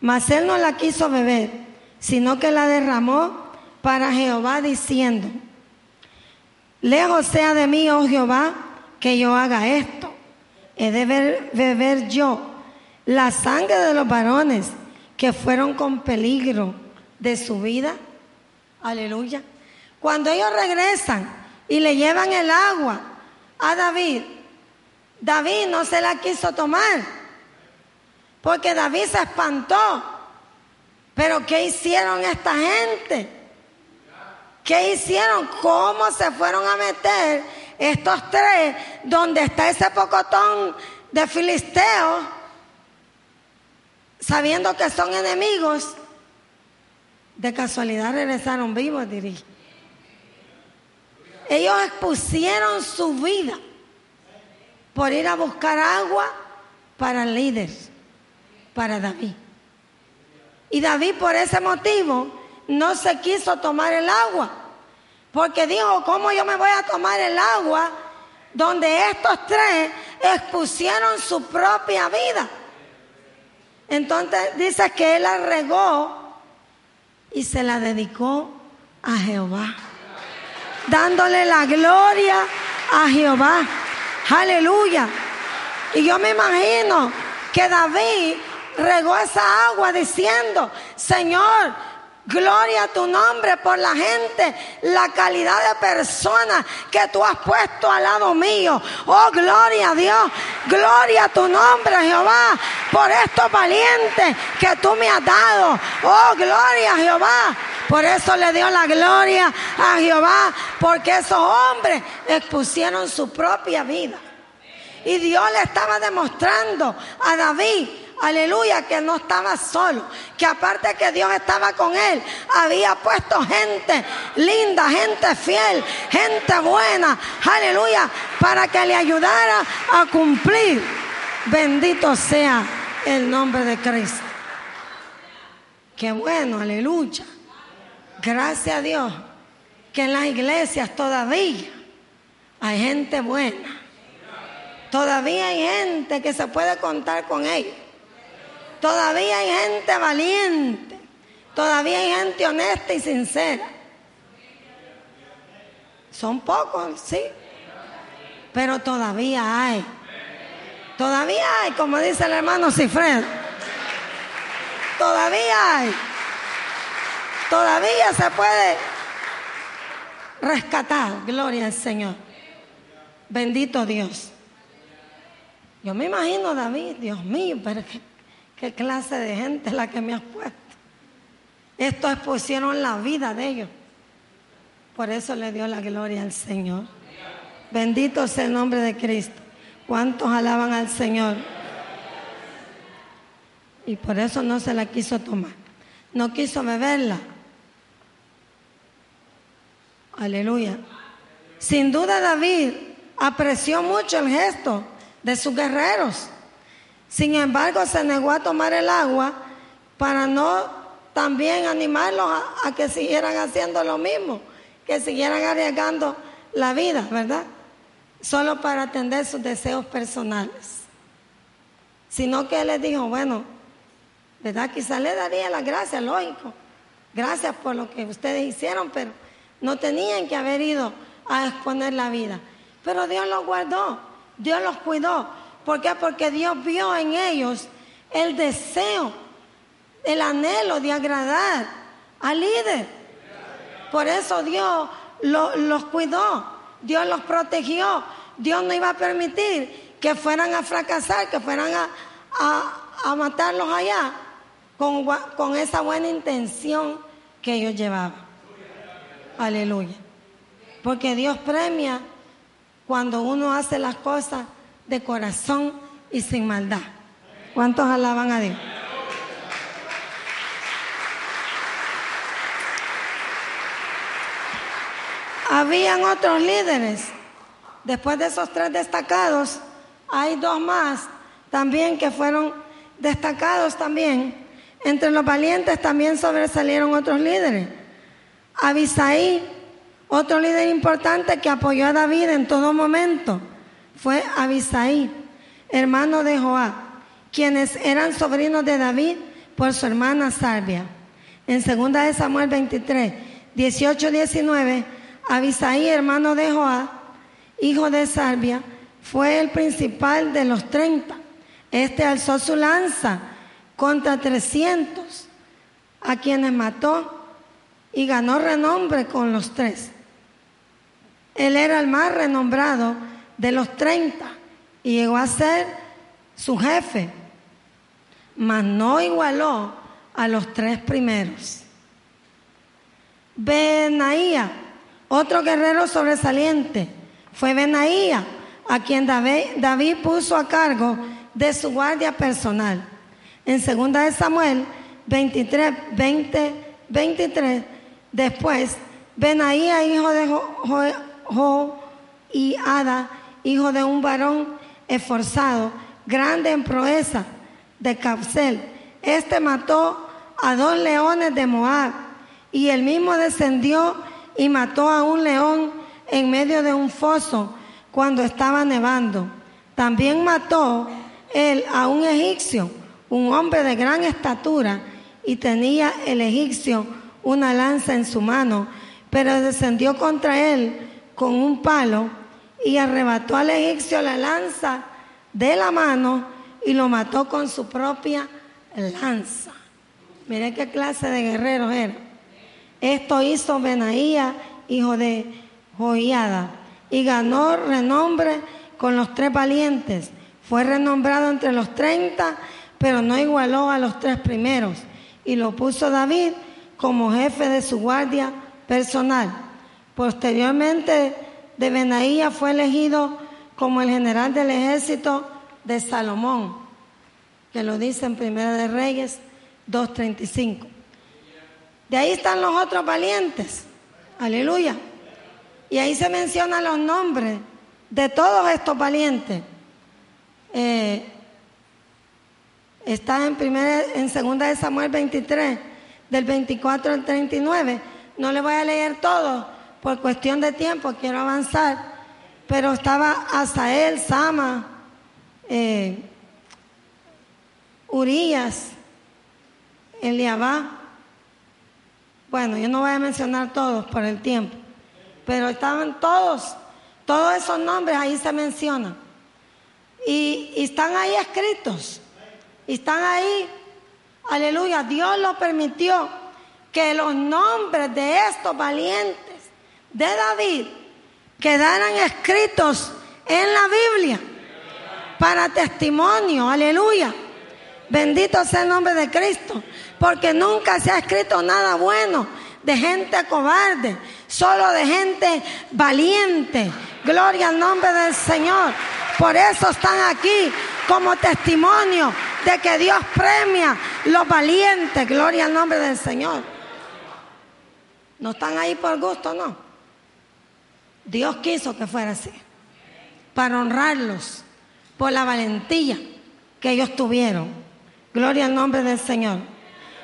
Mas él no la quiso beber, sino que la derramó para Jehová diciendo, lejos sea de mí, oh Jehová, que yo haga esto. He de beber yo la sangre de los varones que fueron con peligro de su vida. Aleluya. Cuando ellos regresan y le llevan el agua a David. David no se la quiso tomar porque David se espantó. Pero ¿qué hicieron esta gente? ¿Qué hicieron? ¿Cómo se fueron a meter estos tres donde está ese pocotón de filisteos sabiendo que son enemigos? De casualidad regresaron vivos, diría. ellos expusieron su vida por ir a buscar agua para el líder, para David. Y David por ese motivo no se quiso tomar el agua, porque dijo, ¿cómo yo me voy a tomar el agua donde estos tres expusieron su propia vida? Entonces dice que él la regó y se la dedicó a Jehová, dándole la gloria a Jehová. Aleluya. Y yo me imagino que David regó esa agua diciendo, Señor, Gloria a tu nombre por la gente, la calidad de persona que tú has puesto al lado mío. Oh, gloria a Dios. Gloria a tu nombre, Jehová, por estos valientes que tú me has dado. Oh, gloria a Jehová. Por eso le dio la gloria a Jehová, porque esos hombres expusieron su propia vida. Y Dios le estaba demostrando a David aleluya, que no estaba solo, que aparte que Dios estaba con él, había puesto gente linda, gente fiel, gente buena, aleluya, para que le ayudara a cumplir. Bendito sea el nombre de Cristo. Qué bueno, aleluya. Gracias a Dios que en las iglesias todavía hay gente buena. Todavía hay gente que se puede contar con ellos. Todavía hay gente valiente. Todavía hay gente honesta y sincera. Son pocos, sí. Pero todavía hay. Todavía hay, como dice el hermano Cifred. Todavía hay. Todavía se puede rescatar. Gloria al Señor. Bendito Dios. Yo me imagino David, Dios mío, pero ¿Qué clase de gente la que me has puesto? Estos expusieron la vida de ellos. Por eso le dio la gloria al Señor. Bendito sea el nombre de Cristo. ¿Cuántos alaban al Señor? Y por eso no se la quiso tomar. No quiso beberla. Aleluya. Sin duda David apreció mucho el gesto de sus guerreros. Sin embargo, se negó a tomar el agua para no también animarlos a, que siguieran haciendo lo mismo, que siguieran arriesgando la vida, ¿verdad? Solo para atender sus deseos personales. Sino que él les dijo, bueno, ¿verdad? Quizá le daría las gracias, lógico. Gracias por lo que ustedes hicieron, pero no tenían que haber ido a exponer la vida. Pero Dios los guardó, Dios los cuidó. ¿Por qué? Porque Dios vio en ellos el deseo, el anhelo de agradar al líder. Por eso Dios los cuidó, Dios los protegió. Dios no iba a permitir que fueran a fracasar, que fueran a, matarlos allá con, con esa buena intención que ellos llevaban. Aleluya. Porque Dios premia cuando uno hace las cosas de corazón y sin maldad. ¿Cuántos alaban a Dios? Habían otros líderes. Después de esos tres destacados, hay dos más también que fueron destacados también. Entre los valientes también sobresalieron otros líderes. Abisaí, otro líder importante que apoyó a David en todo momento fue Abisaí, hermano de Joab, quienes eran sobrinos de David por su hermana Sarbia. En 2 de Samuel 23, 18, 19, Abisaí, hermano de Joab, hijo de Sarbia, fue el principal de los 30. Este alzó su lanza contra 300, a quienes mató y ganó renombre con los tres. Él era el más renombrado de los 30 y llegó a ser su jefe, mas no igualó a los tres primeros. Benaía, otro guerrero sobresaliente, fue Benaía, a quien David, puso a cargo de su guardia personal. En 2 de Samuel 23, 20, 23, después, Benaía, hijo de Jo y Ada, hijo de un varón esforzado, grande en proeza, de Capsel. Este mató a dos leones de Moab y él mismo descendió y mató a un león en medio de un foso cuando estaba nevando. También mató él a un egipcio, un hombre de gran estatura, y tenía el egipcio una lanza en su mano, pero descendió contra él con un palo y arrebató al egipcio la lanza de la mano y lo mató con su propia lanza. Mire qué clase de guerrero era. Esto hizo Benaía, hijo de Joiada, y ganó renombre con los tres valientes. Fue renombrado entre los treinta, pero no igualó a los tres primeros. Y lo puso David como jefe de su guardia personal. Posteriormente de Benaía fue elegido como el general del ejército de Salomón, que lo dice en Primera de Reyes 2.35. De ahí están los otros valientes. Aleluya. Y ahí se mencionan los nombres de todos estos valientes. Eh, está en, primera, en segunda de Samuel 23, del 24 al 39. No le voy a leer todo por cuestión de tiempo, quiero avanzar. Pero estaba Asael, Sama, eh, Urias, Eliabá, bueno, yo no voy a mencionar todos por el tiempo, pero estaban todos, todos esos nombres ahí se mencionan. Y, están ahí escritos, y están ahí, aleluya, Dios lo permitió que los nombres de estos valientes de David quedaran escritos en la Biblia para testimonio, aleluya. Bendito sea el nombre de Cristo porque nunca se ha escrito nada bueno de gente cobarde, solo de gente valiente. Gloria al nombre del Señor. Por eso están aquí como testimonio de que Dios premia los valientes. Gloria al nombre del Señor. No están ahí por gusto, no. Dios quiso que fuera así. Para honrarlos por la valentía que ellos tuvieron. Gloria al nombre del Señor.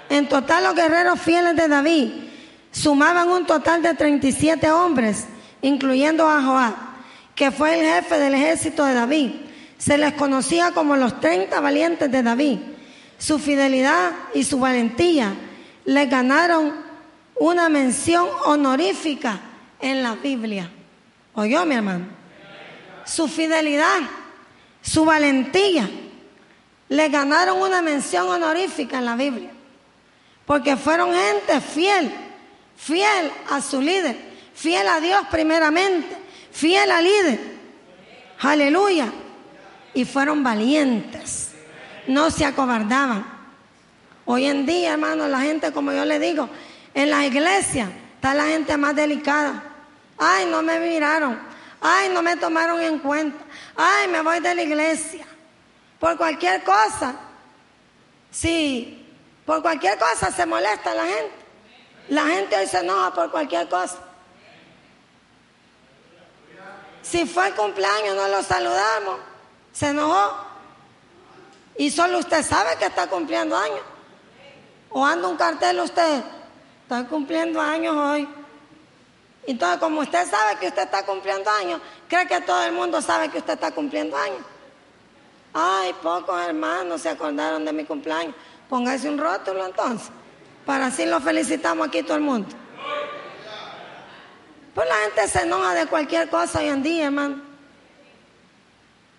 En total los guerreros fieles de David sumaban un total de 37 hombres, incluyendo a Joab, que fue el jefe del ejército de David. Se les conocía como los 30 valientes de David. Su fidelidad y su valentía le ganaron una mención honorífica en la Biblia. ¿Oyó, mi hermano? Su fidelidad, su valentía, le ganaron una mención honorífica en la Biblia porque fueron gente fiel, fiel a su líder, fiel a Dios primeramente, fiel al líder. Aleluya. Y fueron valientes, no se acobardaban. Hoy en día, hermano, la gente, como yo le digo, en las iglesias está la gente más delicada. Ay, no me miraron. Ay, no me tomaron en cuenta. Ay, me voy de la iglesia. Por cualquier cosa. Sí, por cualquier cosa se molesta la gente. La gente hoy se enoja por cualquier cosa. Si fue el cumpleaños, no lo saludamos. Se enojó. Y solo usted sabe que está cumpliendo años. O anda un cartel usted. Está cumpliendo años hoy. Entonces, como usted sabe que usted está cumpliendo años, cree que todo el mundo sabe que usted está cumpliendo años. Ay, pocos hermanos se acordaron de mi cumpleaños. Póngase un rótulo entonces, para así lo felicitamos aquí todo el mundo. Pues la gente se enoja de cualquier cosa hoy en día, hermano.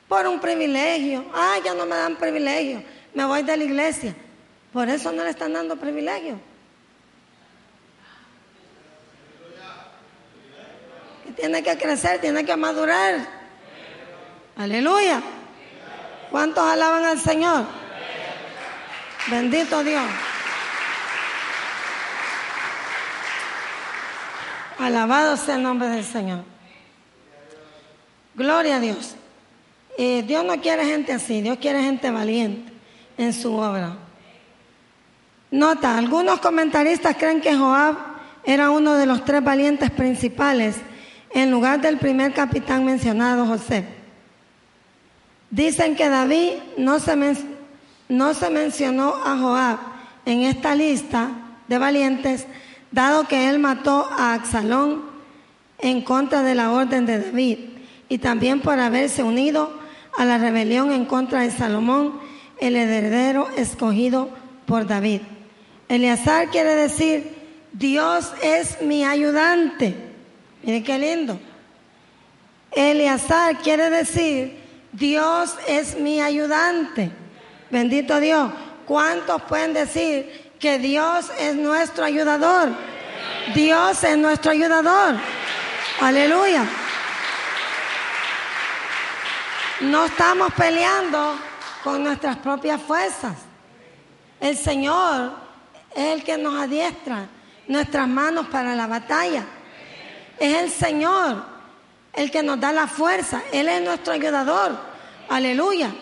Por un privilegio. Ay, ya no me dan privilegio. Me voy de la iglesia. Por eso no le están dando privilegio. Tiene que crecer, tiene que madurar. Aleluya. ¿Cuántos alaban al Señor? Bendito Dios. Alabado sea el nombre del Señor. Gloria a Dios. Eh, Dios no quiere gente así, Dios quiere gente valiente en su obra. Nota, algunos comentaristas creen que Joab era uno de los tres valientes principales en lugar del primer capitán mencionado, José. Dicen que David no se, no se mencionó a Joab en esta lista de valientes, dado que él mató a Absalón en contra de la orden de David y también por haberse unido a la rebelión en contra de Salomón, el heredero escogido por David. Eleazar quiere decir, Dios es mi ayudante. Miren qué lindo. Eleazar quiere decir, Dios es mi ayudante. Bendito Dios. ¿Cuántos pueden decir que Dios es nuestro ayudador? Dios es nuestro ayudador. Aleluya. No estamos peleando con nuestras propias fuerzas. El Señor es el que nos adiestra nuestras manos para la batalla. Es el Señor el que nos da la fuerza. Él es nuestro ayudador. Aleluya.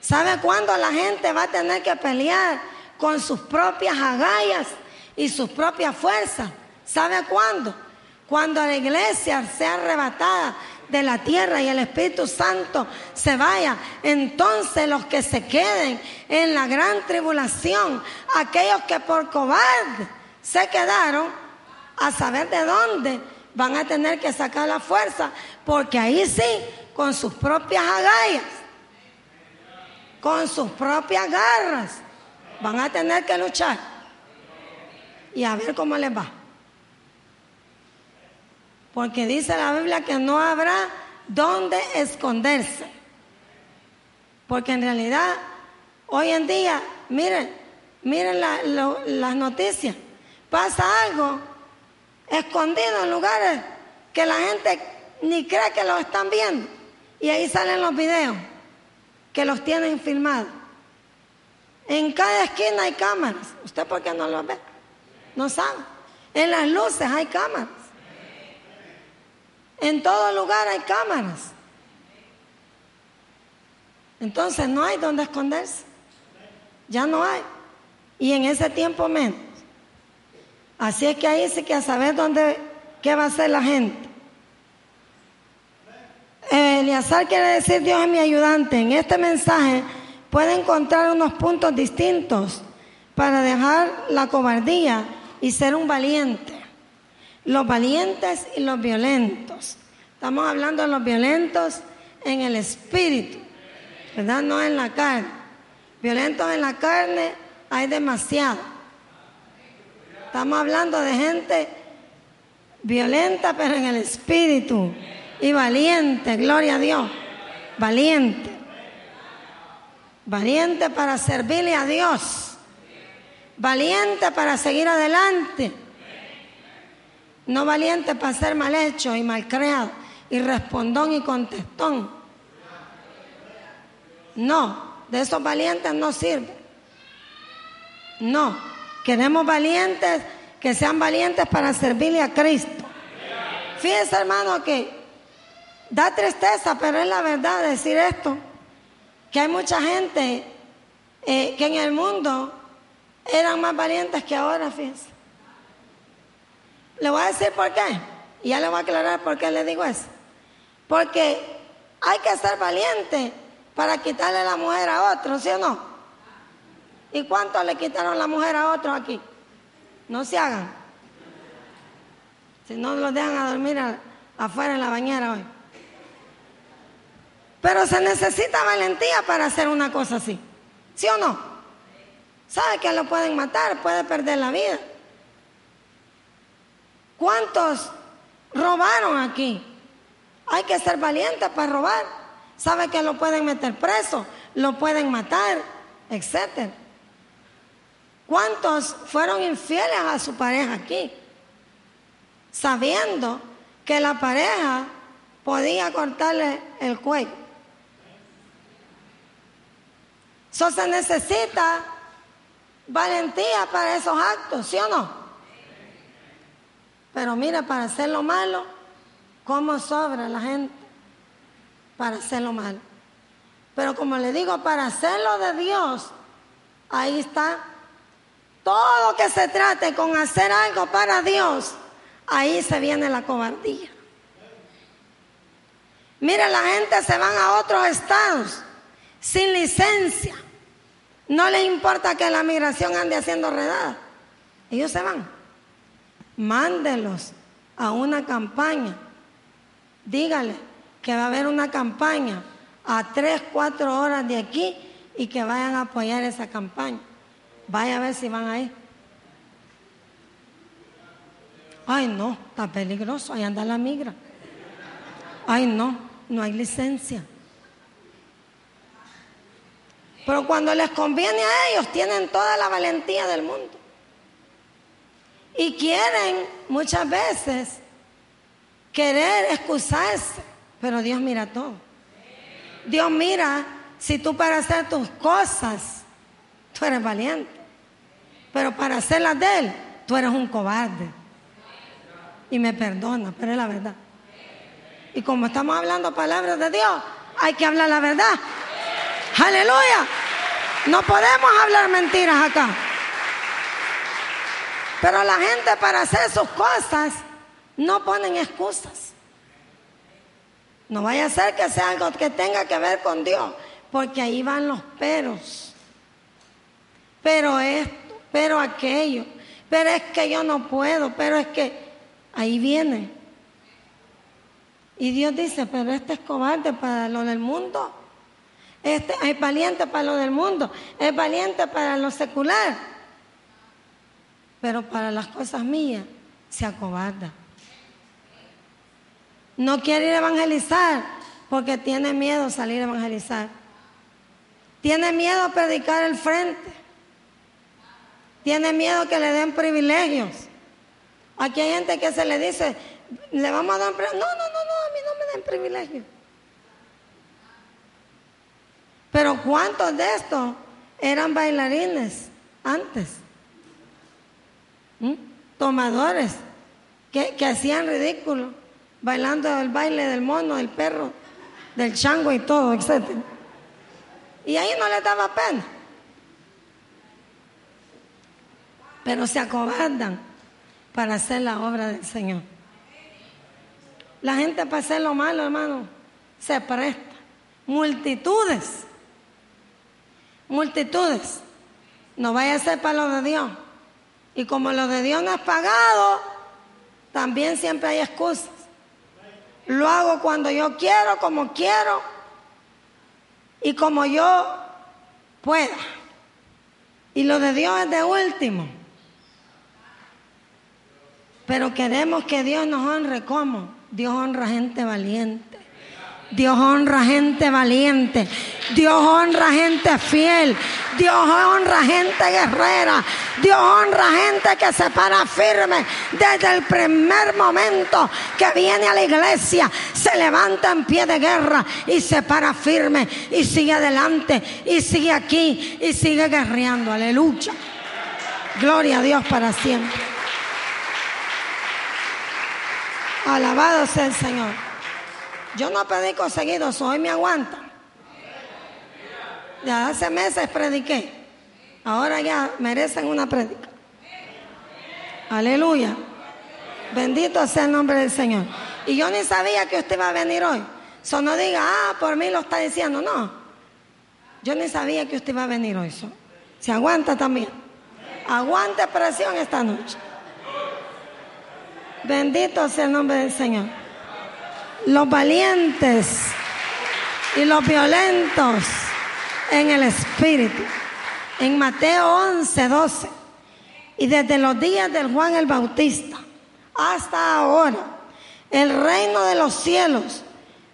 ¿Sabe cuándo la gente va a tener que pelear con sus propias agallas y sus propias fuerzas? ¿Sabe cuándo? Cuando la iglesia sea arrebatada de la tierra y el Espíritu Santo se vaya, entonces los que se queden en la gran tribulación, aquellos que por cobarde se quedaron, a saber de dónde van a tener que sacar la fuerza, porque ahí sí, con sus propias agallas, con sus propias garras, van a tener que luchar y a ver cómo les va. Porque dice la Biblia que no habrá dónde esconderse. Porque en realidad, hoy en día, miren, miren las noticias. Pasa algo escondido en lugares que la gente ni cree que lo están viendo. Y ahí salen los videos que los tienen filmados. En cada esquina hay cámaras. ¿Usted por qué no lo ve? No sabe. En las luces hay cámaras. En todo lugar hay cámaras. Entonces no hay donde esconderse. Ya no hay. Y en ese tiempo menos. Así es que ahí sí que a saber dónde, qué va a hacer la gente. Eliazar quiere decir Dios es mi ayudante. En este mensaje puede encontrar unos puntos distintos para dejar la cobardía y ser un valiente los valientes y los violentos. Estamos hablando de los violentos en el espíritu, ¿verdad? No en la carne. Violentos en la carne hay demasiado. Estamos hablando de gente violenta, pero en el espíritu. Y valiente, gloria a Dios. Valiente. Valiente para servirle a Dios. Valiente para seguir adelante no valiente para ser mal hecho y mal creado, y respondón y contestón. No, de esos valientes no sirve. No, queremos valientes que sean valientes para servirle a Cristo. Fíjense hermano que da tristeza, pero es la verdad decir esto, que hay mucha gente eh, que en el mundo eran más valientes que ahora, fíjense. Le voy a decir por qué. Y ya le voy a aclarar por qué le digo eso. Porque hay que ser valiente para quitarle la mujer a otro, ¿sí o no? ¿Y cuánto le quitaron la mujer a otro aquí? No se hagan. Si no los dejan a dormir afuera en la bañera hoy. Pero se necesita valentía para hacer una cosa así. ¿Sí o no? ¿Sabe que lo pueden matar? Puede perder la vida. ¿Cuántos robaron aquí? Hay que ser valientes para robar. Sabe que lo pueden meter preso, lo pueden matar, etc. ¿Cuántos fueron infieles a su pareja aquí? Sabiendo que la pareja podía cortarle el cuello. Eso se necesita valentía para esos actos, ¿sí o no? Pero mira, para hacer lo malo, ¿cómo sobra la gente para hacer lo malo? Pero como le digo, para hacerlo de Dios, ahí está. Todo que se trate con hacer algo para Dios, ahí se viene la cobardía. Mira, la gente se van a otros estados sin licencia. No les importa que la migración ande haciendo redada. Ellos se van. Mándelos a una campaña. Dígale que va a haber una campaña a tres, cuatro horas de aquí y que vayan a apoyar esa campaña. Vaya a ver si van ahí. Ay, no, está peligroso, ahí anda la migra. Ay, no, no hay licencia. Pero cuando les conviene a ellos, tienen toda la valentía del mundo. Y quieren muchas veces querer excusarse, pero Dios mira todo. Dios mira si tú para hacer tus cosas, tú eres valiente. Pero para hacerlas de Él, tú eres un cobarde. Y me perdona, pero es la verdad. Y como estamos hablando palabras de Dios, hay que hablar la verdad. Aleluya. No podemos hablar mentiras acá. Pero la gente para hacer sus cosas no ponen excusas. No vaya a ser que sea algo que tenga que ver con Dios, porque ahí van los peros. Pero esto, pero aquello, pero es que yo no puedo, pero es que ahí viene. Y Dios dice, pero este es cobarde para lo del mundo. Este es valiente para lo del mundo, es valiente para lo secular. Pero para las cosas mías se acobarda. No quiere ir a evangelizar porque tiene miedo salir a evangelizar. Tiene miedo a predicar el frente. Tiene miedo que le den privilegios. Aquí hay gente que se le dice, le vamos a dar privilegios. No, no, no, no, a mí no me den privilegios. Pero ¿cuántos de estos eran bailarines antes? ¿Mm? Tomadores que, que hacían ridículo, bailando el baile del mono, del perro, del chango y todo, etc. Y ahí no le daba pena. Pero se acobardan para hacer la obra del Señor. La gente para hacer lo malo, hermano, se presta. Multitudes multitudes. No vaya a ser para lo de Dios. Y como lo de Dios no es pagado, también siempre hay excusas. Lo hago cuando yo quiero, como quiero y como yo pueda. Y lo de Dios es de último. Pero queremos que Dios nos honre como Dios honra gente valiente. Dios honra gente valiente. Dios honra gente fiel. Dios honra gente guerrera. Dios honra gente que se para firme desde el primer momento que viene a la iglesia. Se levanta en pie de guerra y se para firme y sigue adelante y sigue aquí y sigue guerreando. Aleluya. Gloria a Dios para siempre. Alabado sea el Señor. Yo no predico seguido, hoy me aguanta. Ya hace meses prediqué. Ahora ya merecen una predica. Aleluya. Bendito sea el nombre del Señor. Y yo ni sabía que usted iba a venir hoy. So no diga, ah, por mí lo está diciendo. No. Yo ni sabía que usted iba a venir hoy. Se aguanta también. Aguante presión esta noche. Bendito sea el nombre del Señor los valientes y los violentos en el espíritu. En Mateo 11, 12. Y desde los días del Juan el Bautista hasta ahora, el reino de los cielos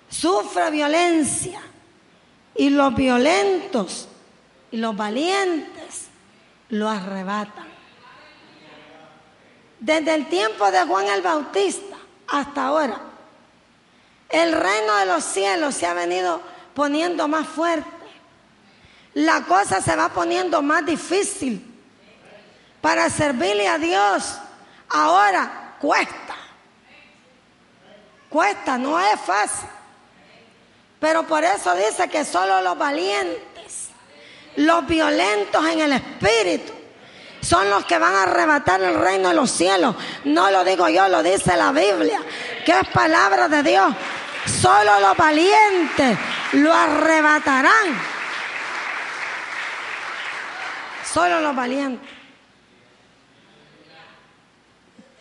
sufre violencia y los violentos y los valientes lo arrebatan. Desde el tiempo de Juan el Bautista hasta ahora, el reino de los cielos se ha venido poniendo más fuerte. La cosa se va poniendo más difícil. Para servirle a Dios ahora cuesta. Cuesta, no es fácil. Pero por eso dice que solo los valientes, los violentos en el espíritu, son los que van a arrebatar el reino de los cielos. No lo digo yo, lo dice la Biblia, que es palabra de Dios. Solo los valientes lo arrebatarán. Solo los valientes.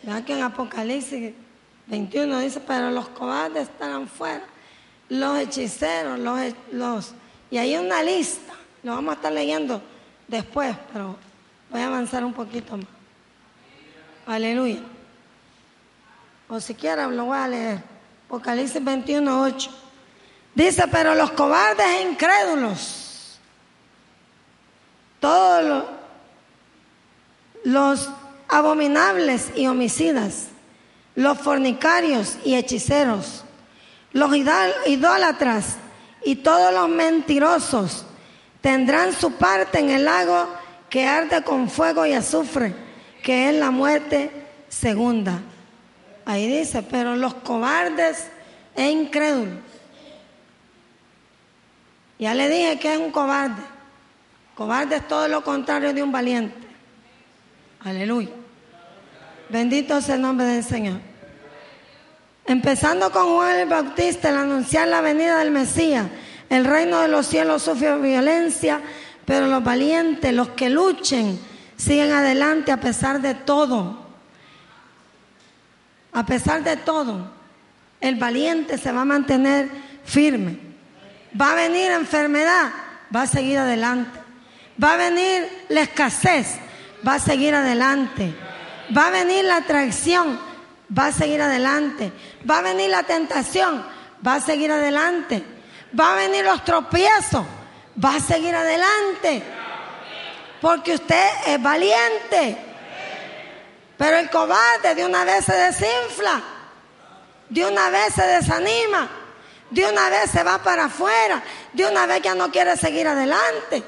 Vean que en Apocalipsis 21 dice, pero los cobardes estarán fuera. Los hechiceros, los, los... Y hay una lista, lo vamos a estar leyendo después, pero voy a avanzar un poquito más. Aleluya. O siquiera lo voy a leer. Apocalipsis 21, 8. Dice, pero los cobardes e incrédulos, todos los abominables y homicidas, los fornicarios y hechiceros, los idólatras y todos los mentirosos tendrán su parte en el lago que arde con fuego y azufre, que es la muerte segunda. Ahí dice, pero los cobardes e incrédulos. Ya le dije que es un cobarde. Cobarde es todo lo contrario de un valiente. Aleluya. Bendito sea el nombre del Señor. Empezando con Juan el Bautista, el anunciar la venida del Mesías. El reino de los cielos sufre violencia, pero los valientes, los que luchen, siguen adelante a pesar de todo. A pesar de todo, el valiente se va a mantener firme. Va a venir enfermedad, va a seguir adelante. Va a venir la escasez, va a seguir adelante. Va a venir la traición, va a seguir adelante. Va a venir la tentación, va a seguir adelante. Va a venir los tropiezos, va a seguir adelante. Porque usted es valiente. Pero el cobarde de una vez se desinfla, de una vez se desanima, de una vez se va para afuera, de una vez ya no quiere seguir adelante.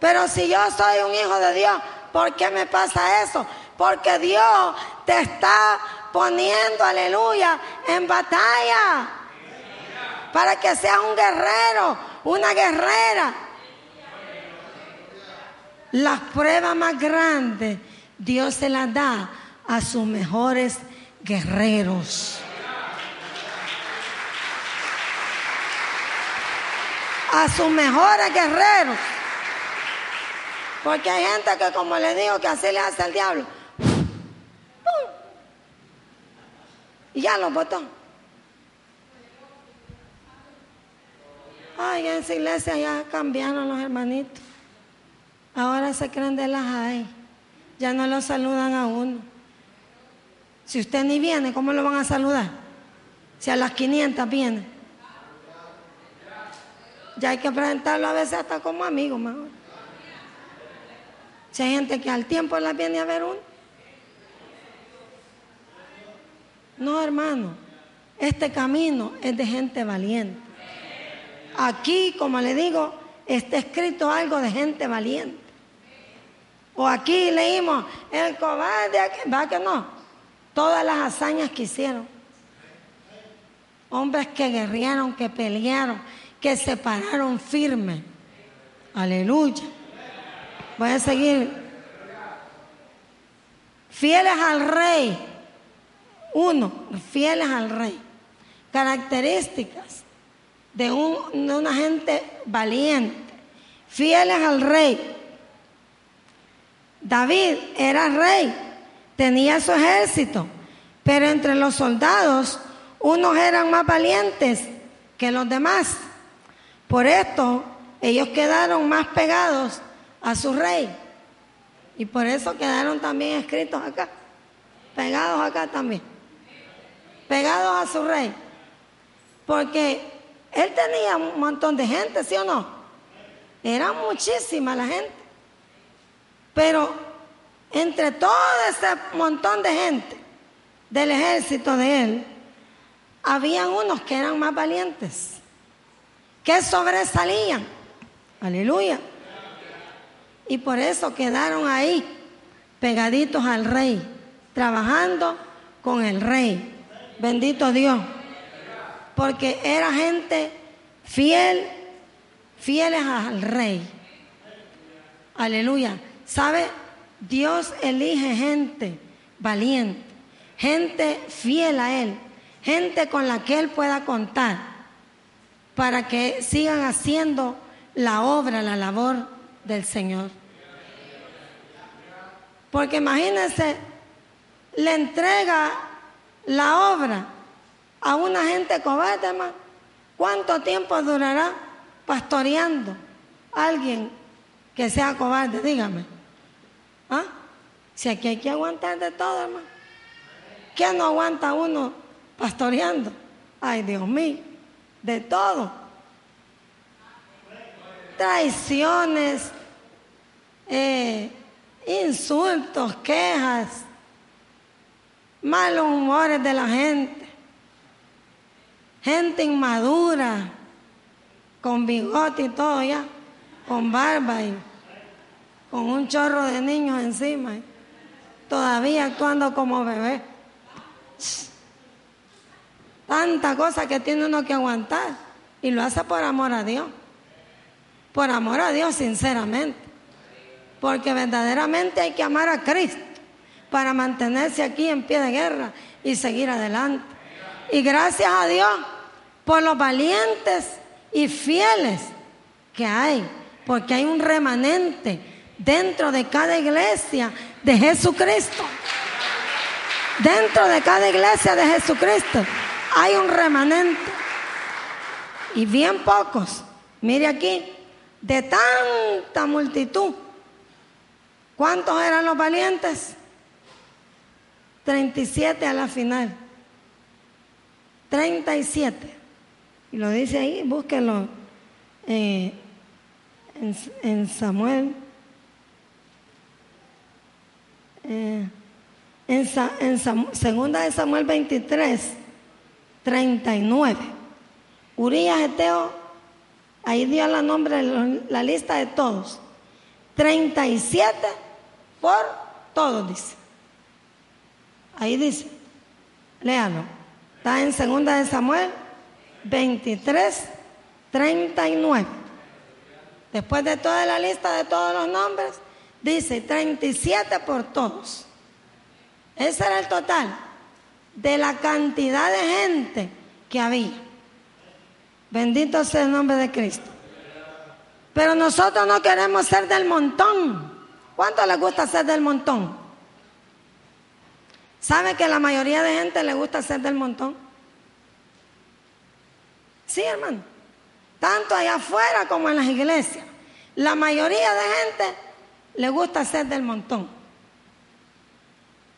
Pero si yo soy un hijo de Dios, ¿por qué me pasa eso? Porque Dios te está poniendo, aleluya, en batalla. Para que seas un guerrero, una guerrera. Las pruebas más grandes Dios se las da a sus mejores guerreros. A sus mejores guerreros. Porque hay gente que, como le digo, que así le hace el diablo. Y ya lo botó. Ay, en esa iglesia ya cambiaron los hermanitos. Ahora se creen de las hay. Ya no lo saludan a uno. Si usted ni viene, ¿cómo lo van a saludar? Si a las 500 viene. Ya hay que presentarlo a veces hasta como amigo, mejor. Si hay gente que al tiempo la viene a ver uno. No, hermano. Este camino es de gente valiente. Aquí, como le digo, está escrito algo de gente valiente. O aquí leímos, el cobarde, va que no. Todas las hazañas que hicieron. Hombres que guerrearon, que pelearon, que se pararon firmes. Aleluya. Voy a seguir. Fieles al rey. Uno, fieles al rey. Características de, un, de una gente valiente. Fieles al rey David era rey, tenía su ejército, pero entre los soldados unos eran más valientes que los demás. Por esto ellos quedaron más pegados a su rey. Y por eso quedaron también escritos acá, pegados acá también, pegados a su rey. Porque él tenía un montón de gente, ¿sí o no? Era muchísima la gente. Pero entre todo ese montón de gente del ejército de él, habían unos que eran más valientes, que sobresalían. Aleluya. Y por eso quedaron ahí, pegaditos al rey, trabajando con el rey. Bendito Dios. Porque era gente fiel, fieles al rey. Aleluya. ¿Sabe? Dios elige gente valiente, gente fiel a Él, gente con la que Él pueda contar para que sigan haciendo la obra, la labor del Señor. Porque imagínense, le entrega la obra a una gente cobarde, más. ¿Cuánto tiempo durará pastoreando alguien que sea cobarde? Dígame. ¿Ah? Si aquí hay que aguantar de todo, hermano. ¿Quién no aguanta uno pastoreando? Ay, Dios mío, de todo. Traiciones, eh, insultos, quejas, malos humores de la gente, gente inmadura, con bigote y todo ya, con barba y con un chorro de niños encima, todavía actuando como bebé. Tanta cosa que tiene uno que aguantar y lo hace por amor a Dios, por amor a Dios sinceramente. Porque verdaderamente hay que amar a Cristo para mantenerse aquí en pie de guerra y seguir adelante. Y gracias a Dios por los valientes y fieles que hay, porque hay un remanente dentro de cada iglesia de Jesucristo. Dentro de cada iglesia de Jesucristo hay un remanente. Y bien pocos, mire aquí, de tanta multitud ¿Cuántos eran los valientes? 37 a la final. 37. Y lo dice ahí, búsquenlo eh, en, Samuel. Eh, en, segunda de Samuel 23, 39. Urias Eteo, ahí dio la nombre, la lista de todos. 37 por todos, dice. Ahí dice, léalo. Está en segunda de Samuel 23, 39. Después de toda la lista de todos los nombres, dice 37 por todos. Ese era el total de la cantidad de gente que había. Bendito sea el nombre de Cristo. Pero nosotros no queremos ser del montón. ¿Cuánto les gusta ser del montón? ¿Sabe que la mayoría de gente le gusta ser del montón? Sí, hermano. Tanto allá afuera como en las iglesias. La mayoría de gente le gusta ser del montón.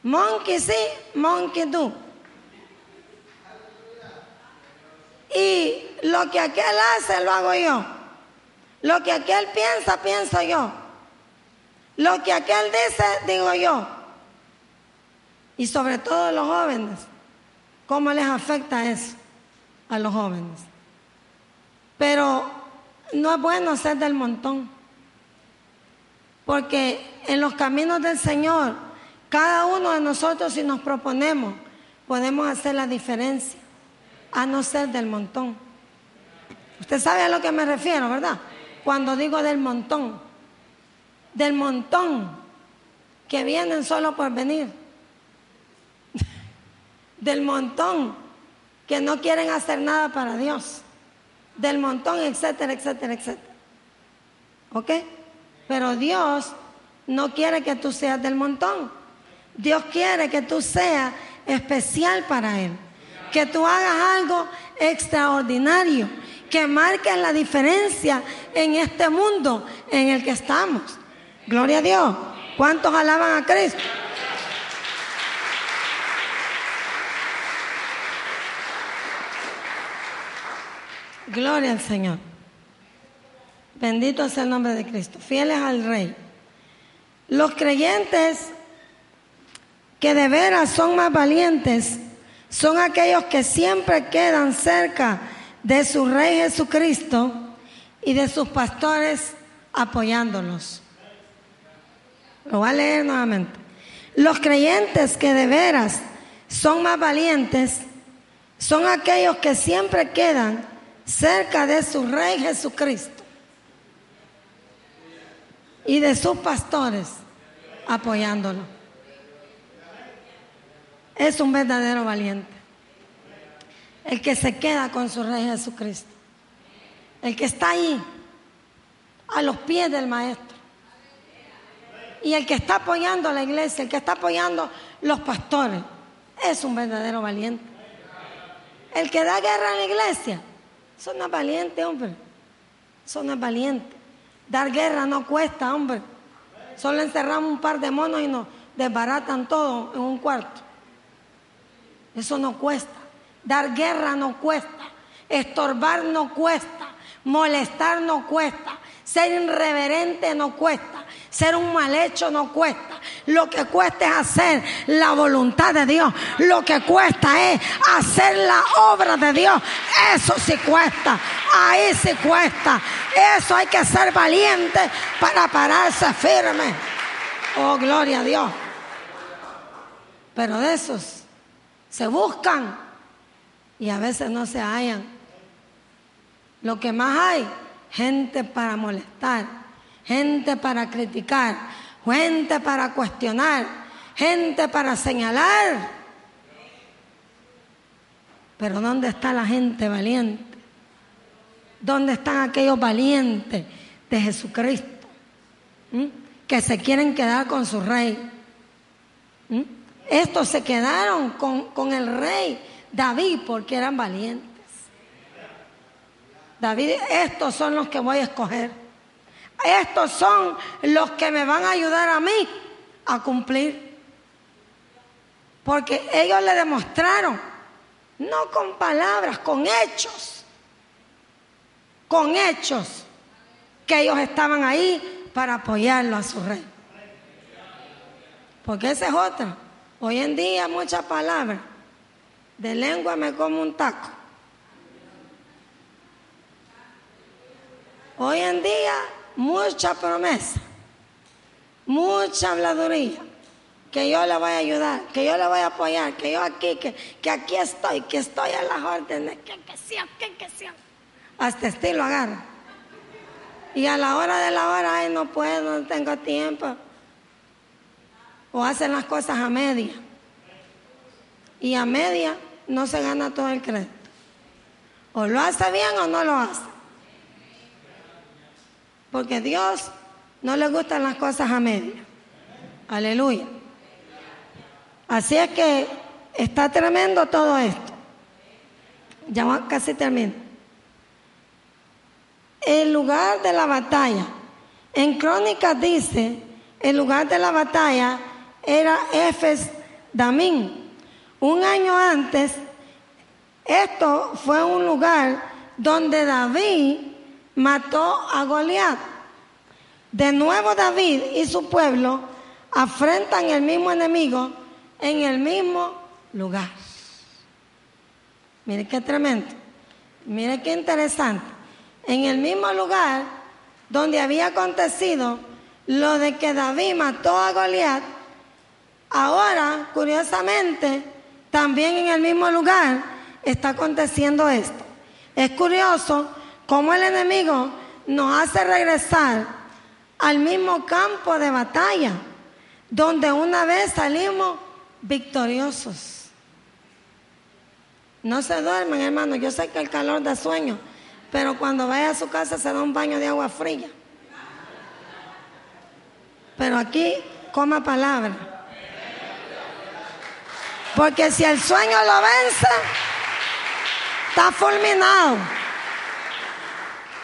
Monkey sí, monkey do. Y lo que aquel hace lo hago yo. Lo que aquel piensa, pienso yo. Lo que aquel dice, digo yo. Y sobre todo los jóvenes, ¿cómo les afecta eso a los jóvenes? Pero no es bueno ser del montón, porque en los caminos del Señor, cada uno de nosotros si nos proponemos, podemos hacer la diferencia, a no ser del montón. Usted sabe a lo que me refiero, ¿verdad? Cuando digo del montón del montón que vienen solo por venir, del montón que no quieren hacer nada para Dios, del montón, etcétera, etcétera, etcétera. ¿Ok? Pero Dios no quiere que tú seas del montón. Dios quiere que tú seas especial para Él. Que tú hagas algo extraordinario. Que marques la diferencia en este mundo en el que estamos. Gloria a Dios. ¿Cuántos alaban a Cristo? Gloria al Señor. Bendito sea el nombre de Cristo. Fieles al Rey. Los creyentes que de veras son más valientes son aquellos que siempre quedan cerca de su Rey Jesucristo y de sus pastores apoyándolos. Lo voy a leer nuevamente. Los creyentes que de veras son más valientes son aquellos que siempre quedan cerca de su Rey Jesucristo y de sus pastores apoyándolo. Es un verdadero valiente. el que se queda con su Rey Jesucristo. El que está ahí, a los pies del Maestro. Y el que está apoyando a la iglesia, el que está apoyando los pastores, es un verdadero valiente. El que da guerra en la iglesia, no es valiente, hombre. No es valiente. Dar guerra no cuesta, hombre. Solo encerramos un par de monos y nos desbaratan todo en un cuarto. Eso no cuesta. Dar guerra no cuesta. Estorbar no cuesta. Molestar no cuesta. Ser irreverente no cuesta. Ser un mal hecho no cuesta. Lo que cuesta es hacer la voluntad de Dios. Lo que cuesta es hacer la obra de Dios. Eso sí cuesta. Ahí sí cuesta. Eso hay que ser valiente para pararse firme. Oh, gloria a Dios. Pero de esos se buscan y a veces no se hallan. Lo que más hay, gente para molestar, gente para criticar, gente para cuestionar, gente para señalar. Pero ¿dónde está la gente valiente? ¿Dónde están aquellos valientes de Jesucristo? Que se quieren quedar con su rey. Estos se quedaron con, con el rey David porque eran valientes. David, estos son los que voy a escoger. Estos son los que me van a ayudar a mí a cumplir. Porque ellos le demostraron, no con palabras, con hechos, con hechos, que ellos estaban ahí para apoyarlo a su rey. Porque esa es otra. Hoy en día muchas palabras. De lengua me como un taco. Hoy en día mucha promesa, mucha habladuría, que yo le voy a ayudar, que yo le voy a apoyar, que yo aquí, que, que aquí estoy, que estoy a las órdenes, que que sea, que que sea. Hasta estilo agarra. Y a la hora de la hora, ay, no puedo, no tengo tiempo. O hacen las cosas a media. Y a media no se gana todo el crédito. O lo hace bien o no lo hace. Porque Dios no le gustan las cosas a media. Aleluya. Así es que está tremendo todo esto. Ya casi termino. El lugar de la batalla. En Crónicas dice, el lugar de la batalla era Efes Damín. Un año antes, esto fue un lugar donde David mató a Goliat. De nuevo David y su pueblo afrentan el mismo enemigo en el mismo lugar. Mire qué tremendo. Mire qué interesante. En el mismo lugar donde había acontecido lo de que David mató a Goliat, ahora, curiosamente, también en el mismo lugar está aconteciendo esto. Es curioso cómo el enemigo nos hace regresar al mismo campo de batalla, donde una vez salimos victoriosos. No se duermen, hermano. Yo sé que el calor da sueño, pero cuando vaya a su casa se da un baño de agua fría. Pero aquí coma palabra. Porque si el sueño lo vence, está fulminado.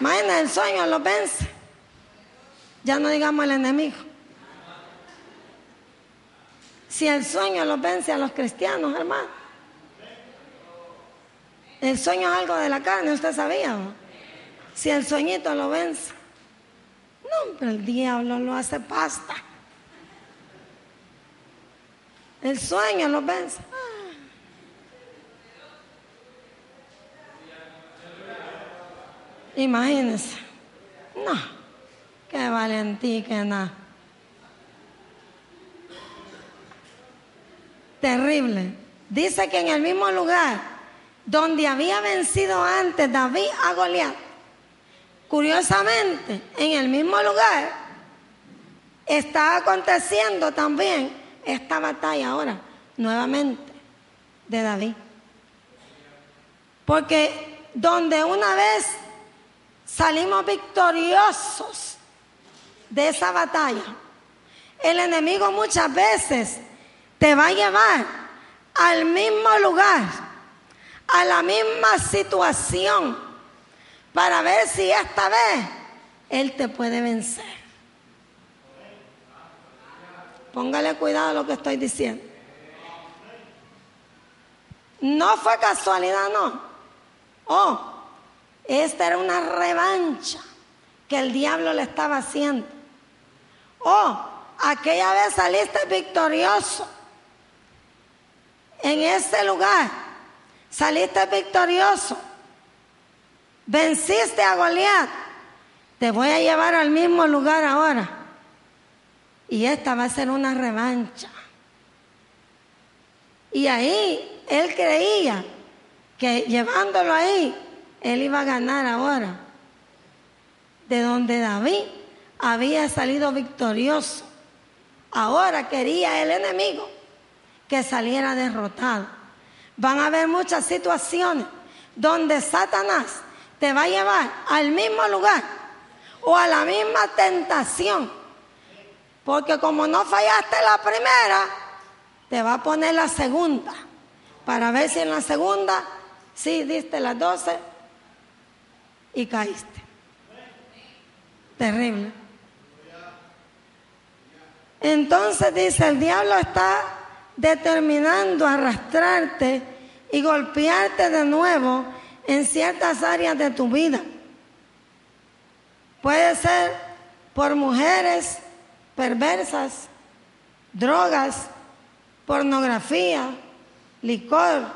Imagina, el sueño lo vence. Ya no digamos el enemigo. Si el sueño lo vence a los cristianos, hermano. El sueño es algo de la carne, usted sabía. Si el sueñito lo vence. No, pero el diablo lo hace pasta. El sueño lo vence. Imagínense. No, qué valentía, que nada. Terrible. Dice que en el mismo lugar donde había vencido antes David a Goliat, curiosamente, en el mismo lugar está aconteciendo también esta batalla ahora, nuevamente, de David. Porque donde una vez salimos victoriosos de esa batalla, el enemigo muchas veces te va a llevar al mismo lugar, a la misma situación, para ver si esta vez Él te puede vencer. Póngale cuidado a lo que estoy diciendo. No fue casualidad, no. Oh, esta era una revancha que el diablo le estaba haciendo. Oh, aquella vez saliste victorioso en ese lugar. Saliste victorioso. Venciste a Goliat. Te voy a llevar al mismo lugar ahora. Y esta va a ser una revancha. Y ahí él creía que llevándolo ahí, él iba a ganar ahora. De donde David había salido victorioso. Ahora quería el enemigo que saliera derrotado. Van a haber muchas situaciones donde Satanás te va a llevar al mismo lugar o a la misma tentación. Porque como no fallaste la primera, te va a poner la segunda. Para ver si en la segunda sí diste las doce y caíste. Terrible. Entonces dice, el diablo está determinando arrastrarte y golpearte de nuevo en ciertas áreas de tu vida. Puede ser por mujeres perversas, drogas, pornografía, licor,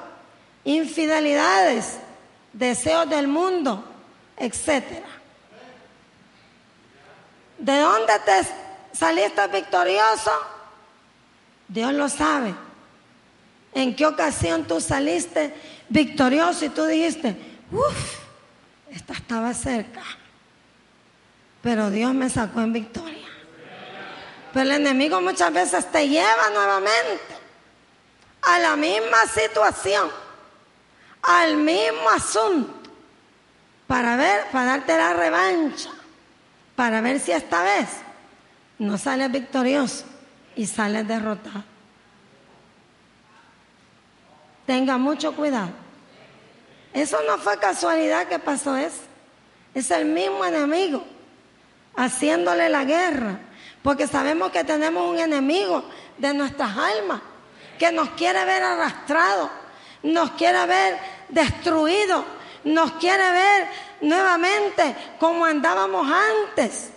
infidelidades, deseos del mundo, etc. ¿De dónde te saliste victorioso? Dios lo sabe. ¿En qué ocasión tú saliste victorioso y tú dijiste, uff, esta estaba cerca? Pero Dios me sacó en victoria. Pero el enemigo muchas veces te lleva nuevamente a la misma situación, al mismo asunto, para ver, para darte la revancha, para ver si esta vez no sales victorioso y sales derrotado. Tenga mucho cuidado. Eso no fue casualidad que pasó eso. Es el mismo enemigo haciéndole la guerra. Porque sabemos que tenemos un enemigo de nuestras almas que nos quiere ver arrastrados, nos quiere ver destruidos, nos quiere ver nuevamente como andábamos antes,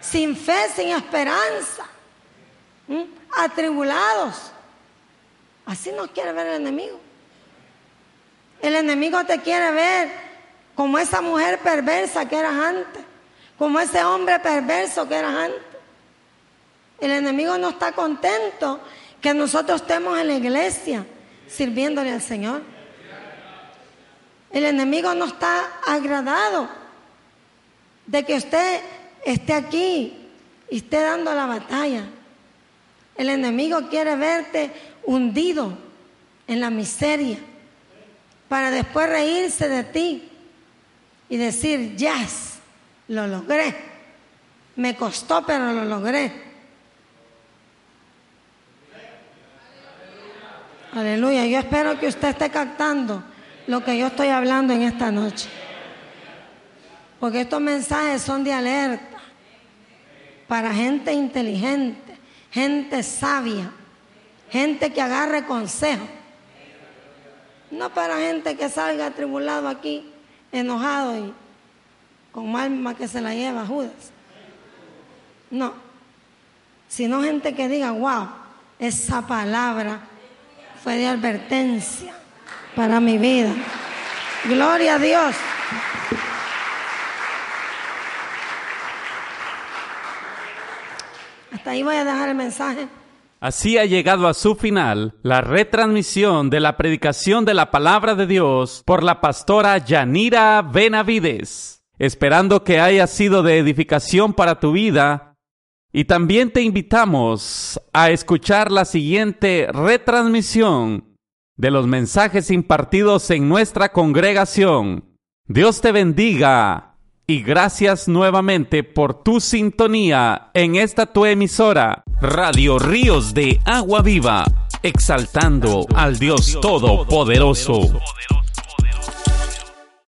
sin fe, sin esperanza, atribulados. Así nos quiere ver el enemigo. El enemigo te quiere ver como esa mujer perversa que eras antes, como ese hombre perverso que eras antes. El enemigo no está contento que nosotros estemos en la iglesia sirviéndole al Señor. El enemigo no está agradado de que usted esté aquí y esté dando la batalla. El enemigo quiere verte hundido en la miseria para después reírse de ti y decir, yes, lo logré. Me costó, pero lo logré. Aleluya. Yo espero que usted esté captando lo que yo estoy hablando en esta noche. Porque estos mensajes son de alerta para gente inteligente, gente sabia, gente que agarre consejo. No para gente que salga atribulado aquí, enojado y con alma que se la lleva Judas. No. Sino gente que diga, wow, esa palabra fue de advertencia para mi vida. Gloria a Dios. Hasta ahí voy a dejar el mensaje. Así ha llegado a su final la retransmisión de la predicación de la palabra de Dios por la pastora Yanira Benavides, esperando que haya sido de edificación para tu vida y también te invitamos a escuchar la siguiente retransmisión de los mensajes impartidos en nuestra congregación. Dios te bendiga y gracias nuevamente por tu sintonía en esta tu emisora, Radio Ríos de Agua Viva, exaltando al Dios Todopoderoso.